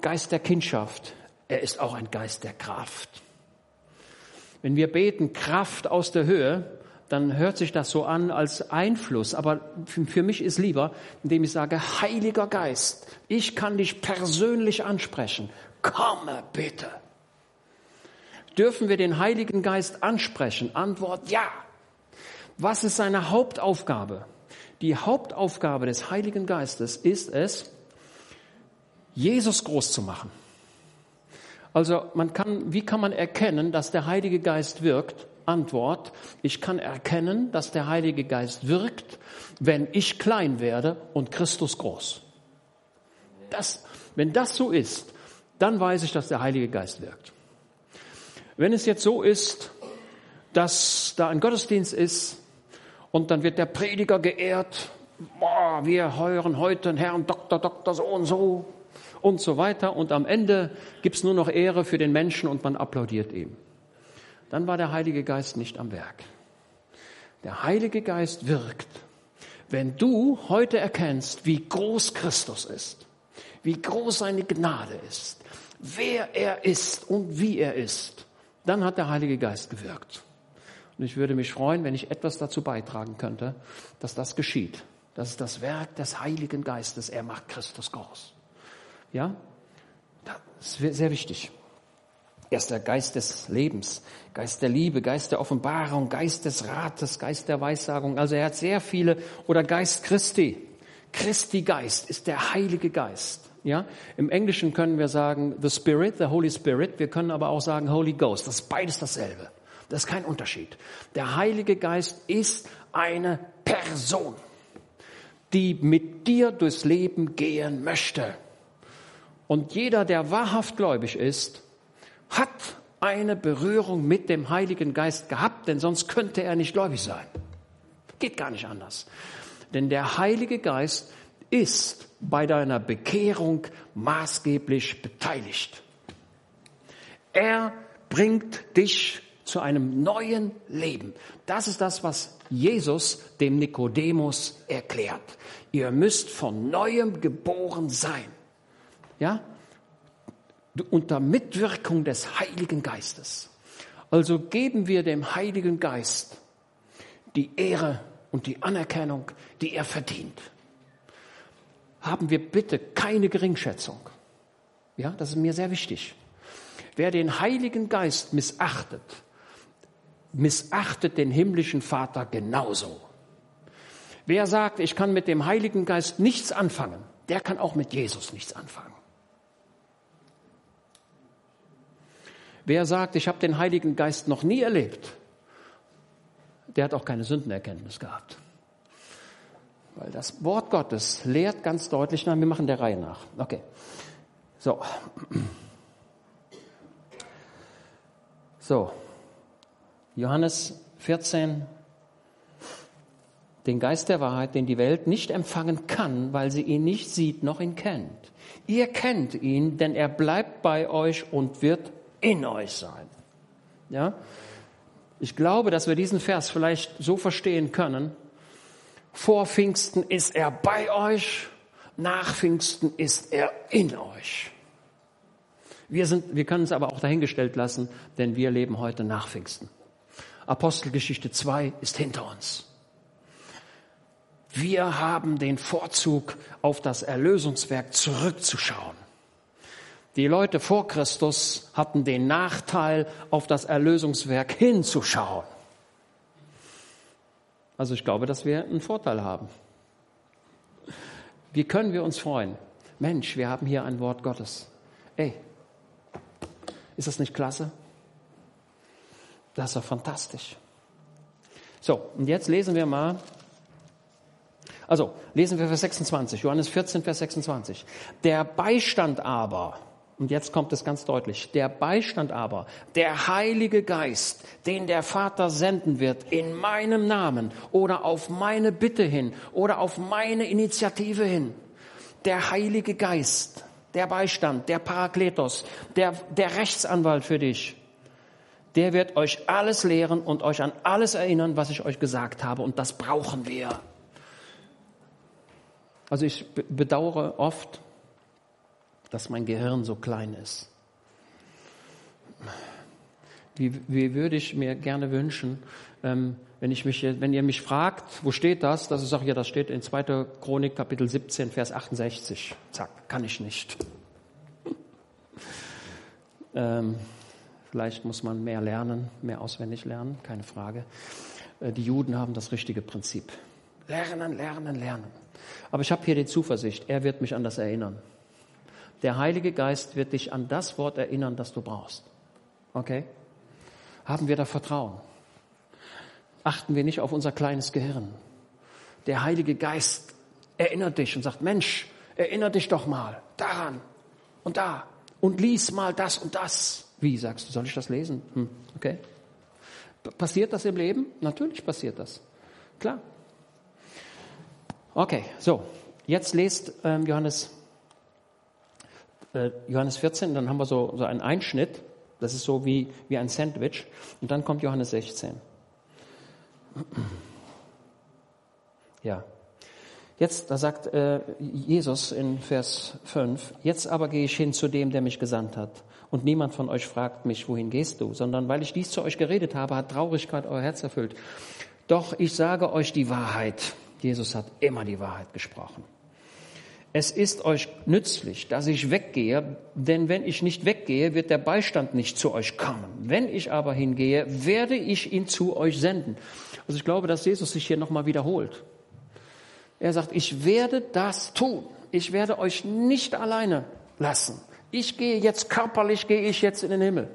A: Geist der Kindschaft. Er ist auch ein Geist der Kraft. Wenn wir beten Kraft aus der Höhe, dann hört sich das so an als Einfluss. Aber für mich ist lieber, indem ich sage, Heiliger Geist, ich kann dich persönlich ansprechen. Komme bitte. Dürfen wir den Heiligen Geist ansprechen? Antwort ja. Was ist seine Hauptaufgabe? Die Hauptaufgabe des Heiligen Geistes ist es, Jesus groß zu machen. Also man kann, wie kann man erkennen, dass der Heilige Geist wirkt? Antwort, ich kann erkennen, dass der Heilige Geist wirkt, wenn ich klein werde und Christus groß. Das, wenn das so ist, dann weiß ich, dass der Heilige Geist wirkt. Wenn es jetzt so ist, dass da ein Gottesdienst ist und dann wird der Prediger geehrt, boah, wir hören heute einen Herrn Doktor, Doktor so und so und so weiter und am Ende gibt's nur noch Ehre für den Menschen und man applaudiert ihm. Dann war der Heilige Geist nicht am Werk. Der Heilige Geist wirkt, wenn du heute erkennst, wie groß Christus ist, wie groß seine Gnade ist, wer er ist und wie er ist dann hat der Heilige Geist gewirkt. Und ich würde mich freuen, wenn ich etwas dazu beitragen könnte, dass das geschieht. Das ist das Werk des Heiligen Geistes. Er macht Christus groß. Ja? Das ist sehr wichtig. Er ist der Geist des Lebens, Geist der Liebe, Geist der Offenbarung, Geist des Rates, Geist der Weissagung. Also er hat sehr viele, oder Geist Christi. Christi Geist ist der Heilige Geist. Ja, im Englischen können wir sagen the Spirit, the Holy Spirit. Wir können aber auch sagen Holy Ghost. Das ist beides dasselbe. Das ist kein Unterschied. Der Heilige Geist ist eine Person, die mit dir durchs Leben gehen möchte. Und jeder, der wahrhaft gläubig ist, hat eine Berührung mit dem Heiligen Geist gehabt, denn sonst könnte er nicht gläubig sein. Geht gar nicht anders. Denn der Heilige Geist ist bei deiner Bekehrung maßgeblich beteiligt. Er bringt dich zu einem neuen Leben. Das ist das, was Jesus dem Nikodemus erklärt. Ihr müsst von neuem geboren sein. Ja? Unter Mitwirkung des Heiligen Geistes. Also geben wir dem Heiligen Geist die Ehre und die Anerkennung, die er verdient haben wir bitte keine Geringschätzung. Ja, das ist mir sehr wichtig. Wer den Heiligen Geist missachtet, missachtet den himmlischen Vater genauso. Wer sagt, ich kann mit dem Heiligen Geist nichts anfangen, der kann auch mit Jesus nichts anfangen. Wer sagt, ich habe den Heiligen Geist noch nie erlebt, der hat auch keine Sündenerkenntnis gehabt. Weil das Wort Gottes lehrt ganz deutlich, na, wir machen der Reihe nach. Okay. So. So. Johannes 14. Den Geist der Wahrheit, den die Welt nicht empfangen kann, weil sie ihn nicht sieht noch ihn kennt. Ihr kennt ihn, denn er bleibt bei euch und wird in euch sein. Ja? Ich glaube, dass wir diesen Vers vielleicht so verstehen können, vor Pfingsten ist er bei euch, nach Pfingsten ist er in euch. Wir, sind, wir können es aber auch dahingestellt lassen, denn wir leben heute nach Pfingsten. Apostelgeschichte 2 ist hinter uns. Wir haben den Vorzug, auf das Erlösungswerk zurückzuschauen. Die Leute vor Christus hatten den Nachteil, auf das Erlösungswerk hinzuschauen. Also ich glaube, dass wir einen Vorteil haben. Wie können wir uns freuen? Mensch, wir haben hier ein Wort Gottes. Ey, ist das nicht klasse? Das ist doch fantastisch. So, und jetzt lesen wir mal. Also, lesen wir Vers 26, Johannes 14, Vers 26. Der Beistand aber, und jetzt kommt es ganz deutlich, der Beistand aber, der Heilige Geist, den der Vater senden wird in meinem Namen oder auf meine Bitte hin oder auf meine Initiative hin, der Heilige Geist, der Beistand, der Parakletos, der, der Rechtsanwalt für dich, der wird euch alles lehren und euch an alles erinnern, was ich euch gesagt habe. Und das brauchen wir. Also ich bedauere oft, dass mein Gehirn so klein ist. Wie, wie würde ich mir gerne wünschen, ähm, wenn, ich mich, wenn ihr mich fragt, wo steht das, dass ich sage, ja, das steht in 2. Chronik Kapitel 17, Vers 68. Zack, kann ich nicht. ähm, Vielleicht muss man mehr lernen, mehr auswendig lernen, keine Frage. Äh, die Juden haben das richtige Prinzip. Lernen, lernen, lernen. Aber ich habe hier die Zuversicht, er wird mich an das erinnern. Der Heilige Geist wird dich an das Wort erinnern, das du brauchst. Okay? Haben wir da Vertrauen? Achten wir nicht auf unser kleines Gehirn. Der Heilige Geist erinnert dich und sagt, Mensch, erinnere dich doch mal daran und da und lies mal das und das. Wie sagst du, soll ich das lesen? Hm, okay. Passiert das im Leben? Natürlich passiert das. Klar. Okay, so. Jetzt lest ähm, Johannes, äh, Johannes 14, dann haben wir so, so einen Einschnitt. Das ist so wie, wie ein Sandwich. Und dann kommt Johannes 16. Ja. Jetzt, da sagt äh, Jesus in Vers 5, jetzt aber gehe ich hin zu dem, der mich gesandt hat. Und niemand von euch fragt mich, wohin gehst du, sondern weil ich dies zu euch geredet habe, hat Traurigkeit euer Herz erfüllt. Doch ich sage euch die Wahrheit. Jesus hat immer die Wahrheit gesprochen. Es ist euch nützlich, dass ich weggehe, denn wenn ich nicht weggehe, wird der Beistand nicht zu euch kommen. Wenn ich aber hingehe, werde ich ihn zu euch senden. Also ich glaube, dass Jesus sich hier nochmal wiederholt. Er sagt, ich werde das tun. Ich werde euch nicht alleine lassen. Ich gehe jetzt körperlich, gehe ich jetzt in den Himmel.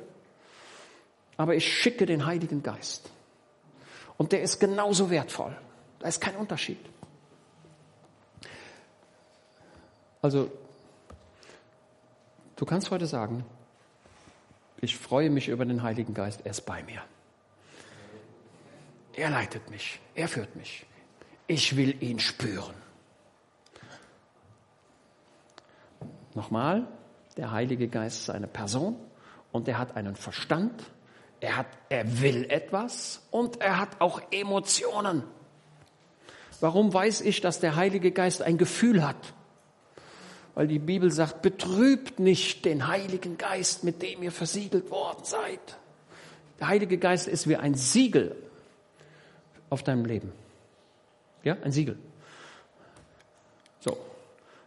A: Aber ich schicke den Heiligen Geist. Und der ist genauso wertvoll. Da ist kein Unterschied. Also, du kannst heute sagen, ich freue mich über den Heiligen Geist, er ist bei mir. Er leitet mich, er führt mich. Ich will ihn spüren. Nochmal, der Heilige Geist ist eine Person und er hat einen Verstand, er, hat, er will etwas und er hat auch Emotionen. Warum weiß ich, dass der Heilige Geist ein Gefühl hat? Weil die Bibel sagt, betrübt nicht den Heiligen Geist, mit dem ihr versiegelt worden seid. Der Heilige Geist ist wie ein Siegel auf deinem Leben. Ja, ein Siegel. So.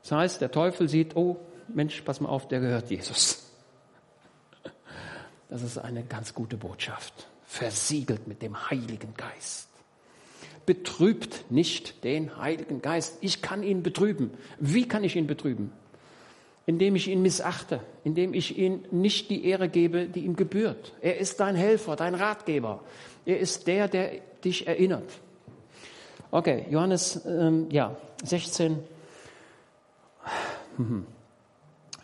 A: Das heißt, der Teufel sieht, oh, Mensch, pass mal auf, der gehört Jesus. Das ist eine ganz gute Botschaft. Versiegelt mit dem Heiligen Geist. Betrübt nicht den Heiligen Geist. Ich kann ihn betrüben. Wie kann ich ihn betrüben? Indem ich ihn missachte, indem ich ihm nicht die Ehre gebe, die ihm gebührt. Er ist dein Helfer, dein Ratgeber. Er ist der, der dich erinnert. Okay, Johannes, ähm, ja, 16,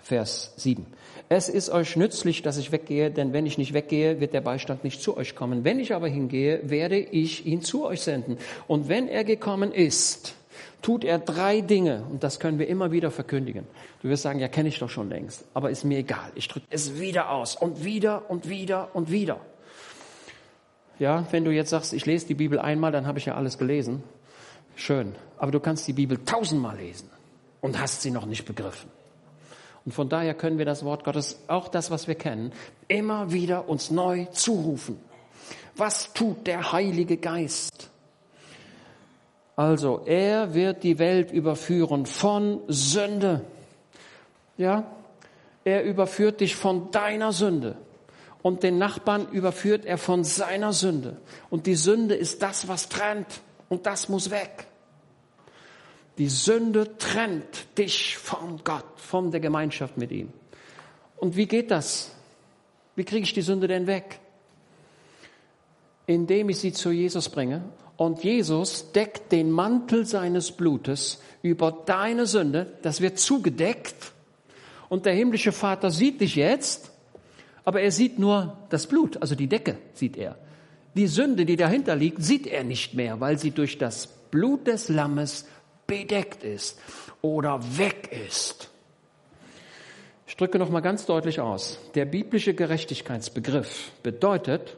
A: Vers 7. Es ist euch nützlich, dass ich weggehe, denn wenn ich nicht weggehe, wird der Beistand nicht zu euch kommen. Wenn ich aber hingehe, werde ich ihn zu euch senden. Und wenn er gekommen ist, tut er drei Dinge, und das können wir immer wieder verkündigen. Du wirst sagen, ja, kenne ich doch schon längst, aber ist mir egal. Ich drücke es wieder aus und wieder und wieder und wieder. Ja, wenn du jetzt sagst, ich lese die Bibel einmal, dann habe ich ja alles gelesen. Schön. Aber du kannst die Bibel tausendmal lesen und hast sie noch nicht begriffen. Und von daher können wir das Wort Gottes, auch das, was wir kennen, immer wieder uns neu zurufen. Was tut der Heilige Geist? Also, er wird die Welt überführen von Sünde. Ja? Er überführt dich von deiner Sünde. Und den Nachbarn überführt er von seiner Sünde. Und die Sünde ist das, was trennt. Und das muss weg. Die Sünde trennt dich von Gott, von der Gemeinschaft mit ihm. Und wie geht das? Wie kriege ich die Sünde denn weg? Indem ich sie zu Jesus bringe. Und Jesus deckt den Mantel seines Blutes über deine Sünde. Das wird zugedeckt. Und der himmlische Vater sieht dich jetzt, aber er sieht nur das Blut, also die Decke sieht er. Die Sünde, die dahinter liegt, sieht er nicht mehr, weil sie durch das Blut des Lammes bedeckt ist oder weg ist. Ich drücke noch mal ganz deutlich aus. Der biblische Gerechtigkeitsbegriff bedeutet,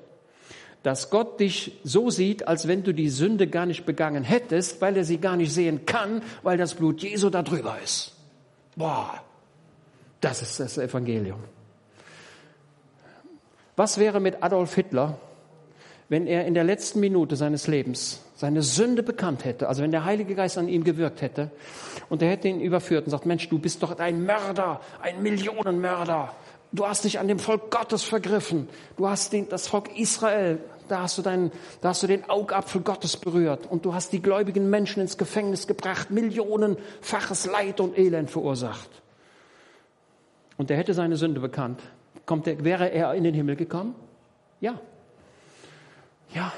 A: dass Gott dich so sieht, als wenn du die Sünde gar nicht begangen hättest, weil er sie gar nicht sehen kann, weil das Blut Jesu da drüber ist. Boah, das ist das Evangelium. Was wäre mit Adolf Hitler, wenn er in der letzten Minute seines Lebens seine Sünde bekannt hätte, also wenn der Heilige Geist an ihm gewirkt hätte und er hätte ihn überführt und sagt, Mensch, du bist doch ein Mörder, ein Millionenmörder. Du hast dich an dem Volk Gottes vergriffen. Du hast den, das Volk Israel, da hast du deinen, da hast du den Augapfel Gottes berührt und du hast die gläubigen Menschen ins Gefängnis gebracht, millionenfaches Leid und Elend verursacht. Und er hätte seine Sünde bekannt. Kommt er, wäre er in den Himmel gekommen? Ja. Ja,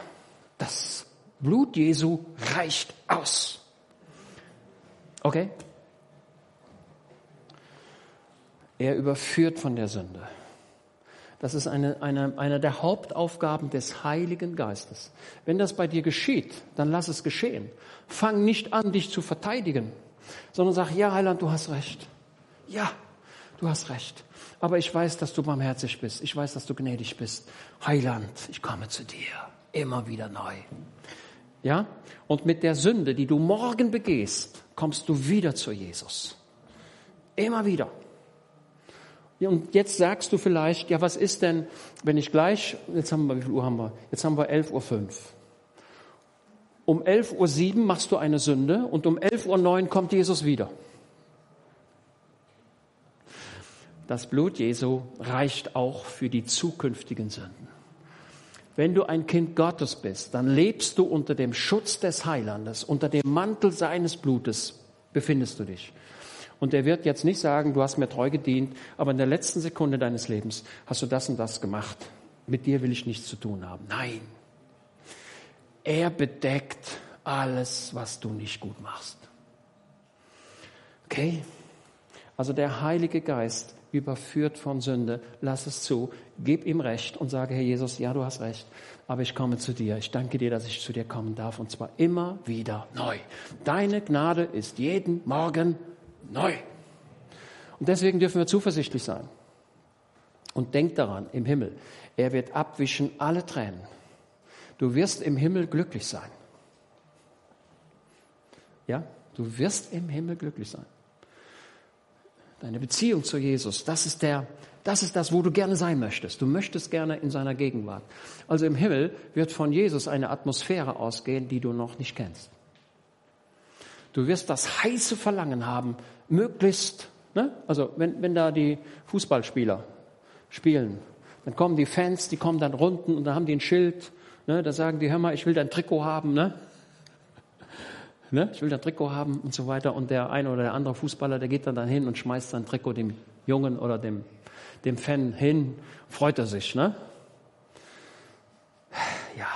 A: das Blut Jesu reicht aus. Okay? Er überführt von der Sünde. Das ist eine, eine, eine der Hauptaufgaben des Heiligen Geistes. Wenn das bei dir geschieht, dann lass es geschehen. Fang nicht an, dich zu verteidigen, sondern sag, ja, Heiland, du hast recht. Ja, du hast recht. Aber ich weiß, dass du barmherzig bist. Ich weiß, dass du gnädig bist. Heiland, ich komme zu dir. Immer wieder neu. Ja? Und mit der Sünde, die du morgen begehst, kommst du wieder zu Jesus. Immer wieder. Und jetzt sagst du vielleicht, ja, was ist denn, wenn ich gleich, jetzt haben wir, wie viel Uhr haben wir? Jetzt haben wir 11.05 Uhr. Um 11.07 Uhr machst du eine Sünde und um 11.09 Uhr kommt Jesus wieder. Das Blut Jesu reicht auch für die zukünftigen Sünden. Wenn du ein Kind Gottes bist, dann lebst du unter dem Schutz des Heilandes, unter dem Mantel seines Blutes befindest du dich. Und er wird jetzt nicht sagen, du hast mir treu gedient, aber in der letzten Sekunde deines Lebens hast du das und das gemacht. Mit dir will ich nichts zu tun haben. Nein. Er bedeckt alles, was du nicht gut machst. Okay? Also der Heilige Geist überführt von Sünde, lass es zu, gib ihm Recht und sage, Herr Jesus, ja, du hast recht, aber ich komme zu dir. Ich danke dir, dass ich zu dir kommen darf und zwar immer wieder neu. Deine Gnade ist jeden Morgen neu. Und deswegen dürfen wir zuversichtlich sein. Und denk daran, im Himmel, er wird abwischen alle Tränen. Du wirst im Himmel glücklich sein. Ja, du wirst im Himmel glücklich sein. Deine Beziehung zu Jesus, das ist der, das ist das, wo du gerne sein möchtest. Du möchtest gerne in seiner Gegenwart. Also im Himmel wird von Jesus eine Atmosphäre ausgehen, die du noch nicht kennst. Du wirst das heiße Verlangen haben, möglichst, ne? also wenn, wenn da die Fußballspieler spielen, dann kommen die Fans, die kommen dann runden und da haben die ein Schild, ne? da sagen die, hör mal, ich will dein Trikot haben, ne? Ne, ich will ein Trikot haben und so weiter. Und der eine oder der andere Fußballer, der geht dann, dann hin und schmeißt sein Trikot dem Jungen oder dem, dem Fan hin, freut er sich. Ne? Ja,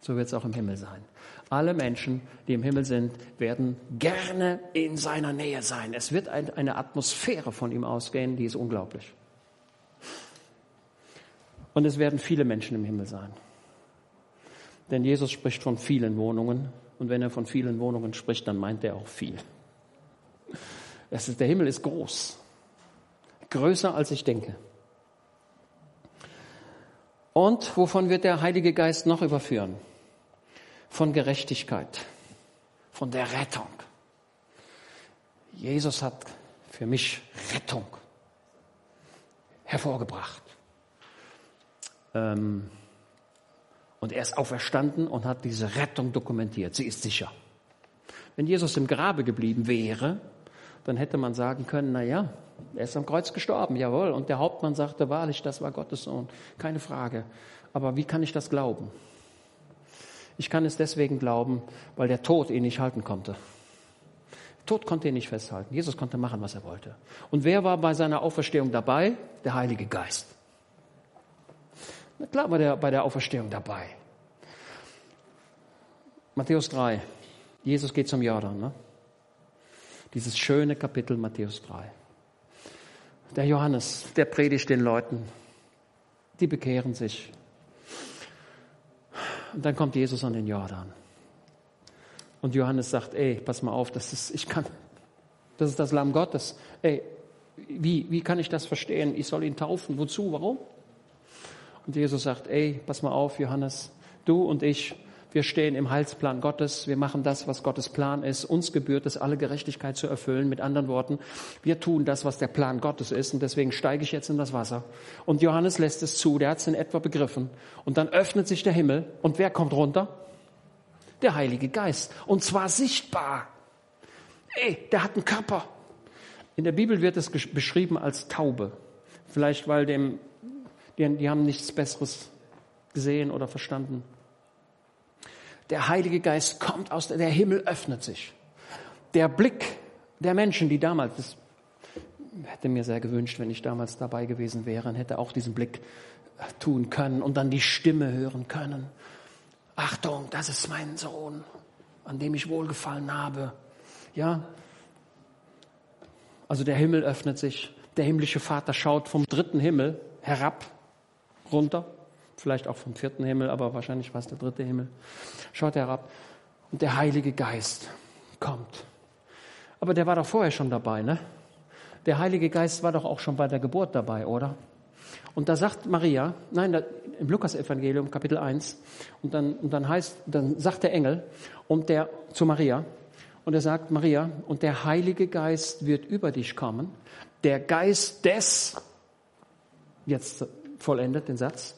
A: so wird es auch im Himmel sein. Alle Menschen, die im Himmel sind, werden gerne in seiner Nähe sein. Es wird eine Atmosphäre von ihm ausgehen, die ist unglaublich. Und es werden viele Menschen im Himmel sein. Denn Jesus spricht von vielen Wohnungen und wenn er von vielen Wohnungen spricht, dann meint er auch viel. Ist, der Himmel ist groß. Größer als ich denke. Und wovon wird der Heilige Geist noch überführen? Von Gerechtigkeit, von der Rettung. Jesus hat für mich Rettung hervorgebracht. Ähm, und er ist auferstanden und hat diese Rettung dokumentiert. Sie ist sicher. Wenn Jesus im Grabe geblieben wäre, dann hätte man sagen können, na ja, er ist am Kreuz gestorben, jawohl. Und der Hauptmann sagte wahrlich, das war Gottes Sohn. Keine Frage. Aber wie kann ich das glauben? Ich kann es deswegen glauben, weil der Tod ihn nicht halten konnte. Tod konnte ihn nicht festhalten. Jesus konnte machen, was er wollte. Und wer war bei seiner Auferstehung dabei? Der Heilige Geist. Na klar war der bei der Auferstehung dabei. Matthäus 3. Jesus geht zum Jordan. Ne? Dieses schöne Kapitel Matthäus 3. Der Johannes, der predigt den Leuten. Die bekehren sich. Und dann kommt Jesus an den Jordan. Und Johannes sagt, ey, pass mal auf, das ist, ich kann, das ist das Lamm Gottes. Ey, wie, wie kann ich das verstehen? Ich soll ihn taufen. Wozu? Warum? Und Jesus sagt, ey, pass mal auf, Johannes, du und ich, wir stehen im Heilsplan Gottes. Wir machen das, was Gottes Plan ist. Uns gebührt es, alle Gerechtigkeit zu erfüllen. Mit anderen Worten, wir tun das, was der Plan Gottes ist. Und deswegen steige ich jetzt in das Wasser. Und Johannes lässt es zu. Der hat es in etwa begriffen. Und dann öffnet sich der Himmel. Und wer kommt runter? Der Heilige Geist. Und zwar sichtbar. Ey, der hat einen Körper. In der Bibel wird es beschrieben als Taube. Vielleicht, weil dem, die, die haben nichts Besseres gesehen oder verstanden. Der Heilige Geist kommt aus, der Himmel öffnet sich. Der Blick der Menschen, die damals, das hätte mir sehr gewünscht, wenn ich damals dabei gewesen wäre, und hätte auch diesen Blick tun können und dann die Stimme hören können. Achtung, das ist mein Sohn, an dem ich wohlgefallen habe. Ja? Also der Himmel öffnet sich, der himmlische Vater schaut vom dritten Himmel herab, runter vielleicht auch vom vierten Himmel, aber wahrscheinlich war es der dritte Himmel. Schaut herab und der Heilige Geist kommt. Aber der war doch vorher schon dabei, ne? Der Heilige Geist war doch auch schon bei der Geburt dabei, oder? Und da sagt Maria, nein, da, im Lukas-Evangelium, Kapitel 1, und dann, und dann heißt, dann sagt der Engel und der zu Maria, und er sagt, Maria, und der Heilige Geist wird über dich kommen, der Geist des, jetzt vollendet den Satz,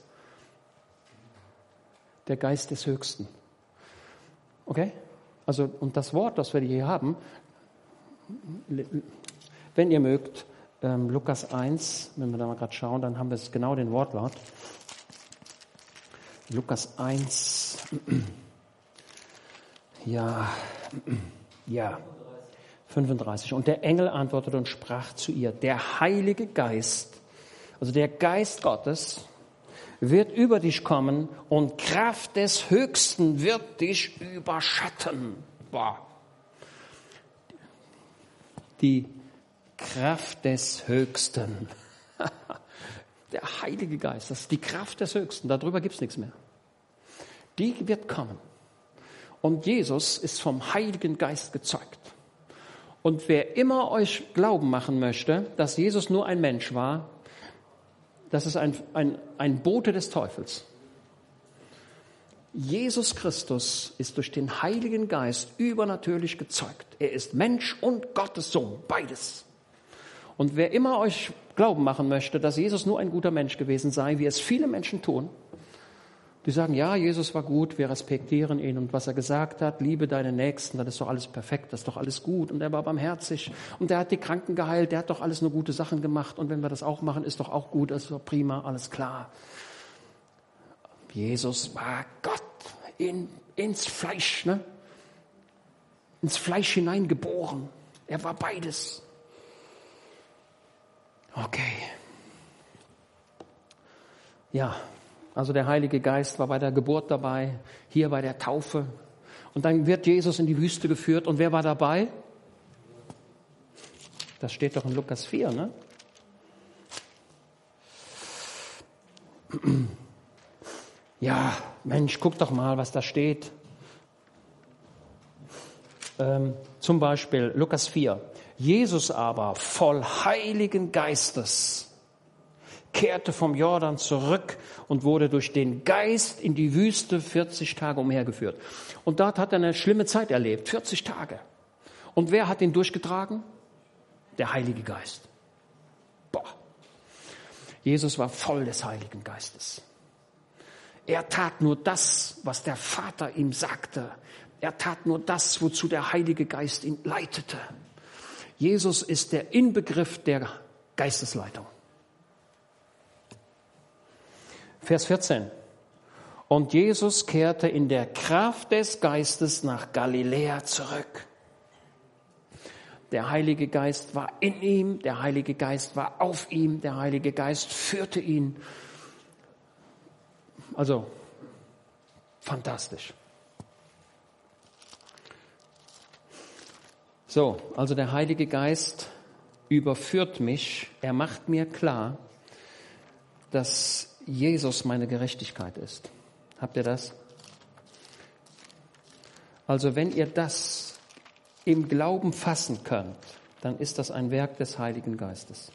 A: der Geist des Höchsten. Okay? Also, und das Wort, das wir hier haben, wenn ihr mögt, ähm, Lukas 1, wenn wir da mal gerade schauen, dann haben wir es genau den Wortlaut. Lukas 1, ja, ja, 35. Und der Engel antwortete und sprach zu ihr, der Heilige Geist, also der Geist Gottes, wird über dich kommen und Kraft des Höchsten wird dich überschatten. Boah. Die Kraft des Höchsten. Der Heilige Geist, das ist die Kraft des Höchsten, darüber gibt es nichts mehr. Die wird kommen. Und Jesus ist vom Heiligen Geist gezeugt. Und wer immer euch glauben machen möchte, dass Jesus nur ein Mensch war, das ist ein, ein, ein Bote des Teufels. Jesus Christus ist durch den Heiligen Geist übernatürlich gezeugt. Er ist Mensch und Gottes Sohn, beides. Und wer immer euch glauben machen möchte, dass Jesus nur ein guter Mensch gewesen sei, wie es viele Menschen tun, die sagen, ja, Jesus war gut, wir respektieren ihn und was er gesagt hat, liebe deine Nächsten, das ist doch alles perfekt, das ist doch alles gut und er war barmherzig und er hat die Kranken geheilt, der hat doch alles nur gute Sachen gemacht und wenn wir das auch machen, ist doch auch gut, ist doch prima, alles klar. Jesus war Gott in, ins Fleisch, ne? ins Fleisch hineingeboren. Er war beides. Okay. Ja, also der Heilige Geist war bei der Geburt dabei, hier bei der Taufe. Und dann wird Jesus in die Wüste geführt. Und wer war dabei? Das steht doch in Lukas 4, ne? Ja, Mensch, guck doch mal, was da steht. Ähm, zum Beispiel Lukas 4. Jesus aber voll Heiligen Geistes kehrte vom Jordan zurück und wurde durch den Geist in die Wüste 40 Tage umhergeführt. Und dort hat er eine schlimme Zeit erlebt, 40 Tage. Und wer hat ihn durchgetragen? Der Heilige Geist. Boah. Jesus war voll des Heiligen Geistes. Er tat nur das, was der Vater ihm sagte. Er tat nur das, wozu der Heilige Geist ihn leitete. Jesus ist der Inbegriff der Geistesleitung. Vers 14. Und Jesus kehrte in der Kraft des Geistes nach Galiläa zurück. Der Heilige Geist war in ihm, der Heilige Geist war auf ihm, der Heilige Geist führte ihn. Also fantastisch. So, also der Heilige Geist überführt mich, er macht mir klar, dass Jesus meine Gerechtigkeit ist. Habt ihr das? Also wenn ihr das im Glauben fassen könnt, dann ist das ein Werk des Heiligen Geistes.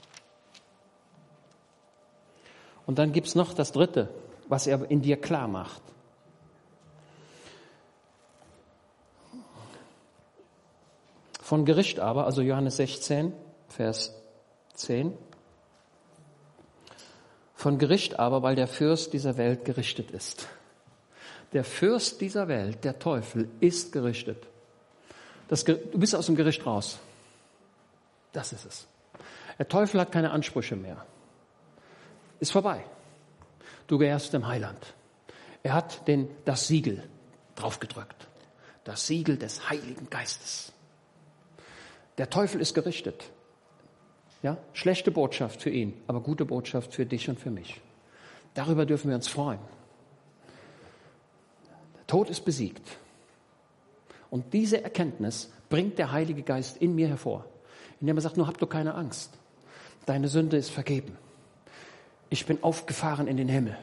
A: Und dann gibt es noch das Dritte, was er in dir klar macht. Von Gericht aber, also Johannes 16, Vers 10. Von Gericht aber, weil der Fürst dieser Welt gerichtet ist. Der Fürst dieser Welt, der Teufel, ist gerichtet. Das, du bist aus dem Gericht raus. Das ist es. Der Teufel hat keine Ansprüche mehr. Ist vorbei. Du gehörst dem Heiland. Er hat den, das Siegel draufgedrückt. Das Siegel des Heiligen Geistes. Der Teufel ist gerichtet. Ja, schlechte Botschaft für ihn, aber gute Botschaft für dich und für mich. Darüber dürfen wir uns freuen. Der Tod ist besiegt. Und diese Erkenntnis bringt der Heilige Geist in mir hervor, indem er sagt, nur hab du keine Angst. Deine Sünde ist vergeben. Ich bin aufgefahren in den Himmel.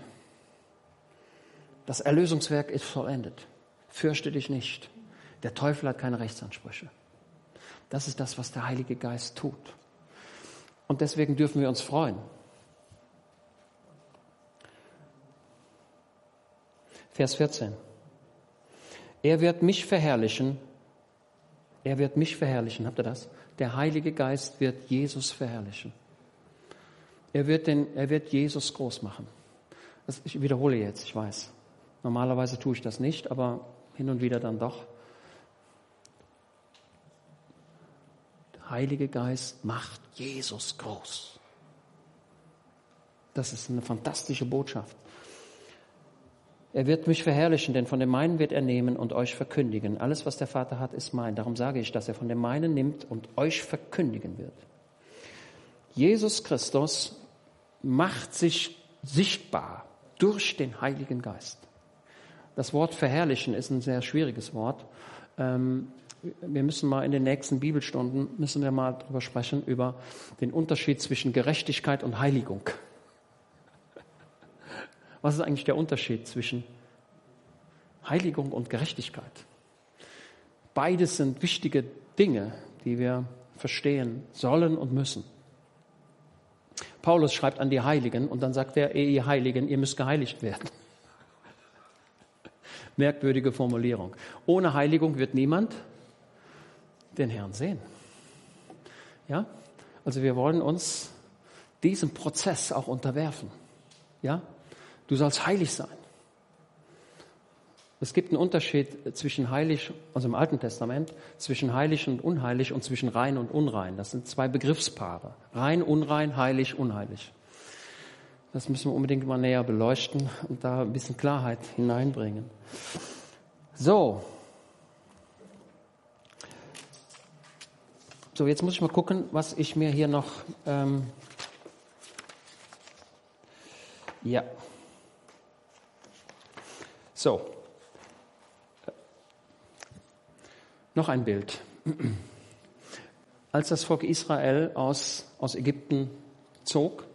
A: Das Erlösungswerk ist vollendet. Fürchte dich nicht. Der Teufel hat keine Rechtsansprüche. Das ist das, was der Heilige Geist tut. Und deswegen dürfen wir uns freuen. Vers 14. Er wird mich verherrlichen. Er wird mich verherrlichen. Habt ihr das? Der Heilige Geist wird Jesus verherrlichen. Er wird, den, er wird Jesus groß machen. Das, ich wiederhole jetzt, ich weiß. Normalerweise tue ich das nicht, aber hin und wieder dann doch. Heilige Geist macht Jesus groß. Das ist eine fantastische Botschaft. Er wird mich verherrlichen, denn von dem meinen wird er nehmen und euch verkündigen. Alles, was der Vater hat, ist mein. Darum sage ich, dass er von dem meinen nimmt und euch verkündigen wird. Jesus Christus macht sich sichtbar durch den Heiligen Geist. Das Wort verherrlichen ist ein sehr schwieriges Wort. Ähm, wir müssen mal in den nächsten Bibelstunden, müssen wir mal darüber sprechen, über den Unterschied zwischen Gerechtigkeit und Heiligung. Was ist eigentlich der Unterschied zwischen Heiligung und Gerechtigkeit? Beides sind wichtige Dinge, die wir verstehen sollen und müssen. Paulus schreibt an die Heiligen und dann sagt er, ihr Heiligen, ihr müsst geheiligt werden. Merkwürdige Formulierung. Ohne Heiligung wird niemand den Herrn sehen. Ja? Also wir wollen uns diesem Prozess auch unterwerfen. Ja? Du sollst heilig sein. Es gibt einen Unterschied zwischen heilig, also im Alten Testament, zwischen heilig und unheilig und zwischen rein und unrein. Das sind zwei Begriffspaare. Rein, unrein, heilig, unheilig. Das müssen wir unbedingt mal näher beleuchten und da ein bisschen Klarheit hineinbringen. So, So, jetzt muss ich mal gucken, was ich mir hier noch. Ähm, ja. So. Noch ein Bild. Als das Volk Israel aus, aus Ägypten zog,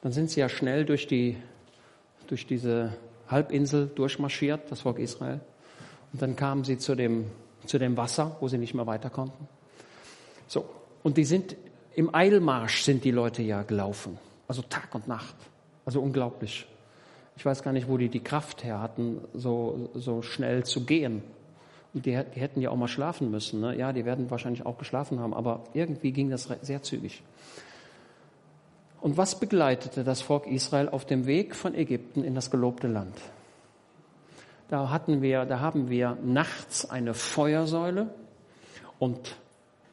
A: dann sind sie ja schnell durch, die, durch diese Halbinsel durchmarschiert, das Volk Israel. Und dann kamen sie zu dem, zu dem Wasser, wo sie nicht mehr weiter konnten. So. Und die sind, im Eilmarsch sind die Leute ja gelaufen. Also Tag und Nacht. Also unglaublich. Ich weiß gar nicht, wo die die Kraft her hatten, so, so schnell zu gehen. Und die, die hätten ja auch mal schlafen müssen. Ne? Ja, die werden wahrscheinlich auch geschlafen haben, aber irgendwie ging das sehr zügig. Und was begleitete das Volk Israel auf dem Weg von Ägypten in das gelobte Land? Da hatten wir, da haben wir nachts eine Feuersäule und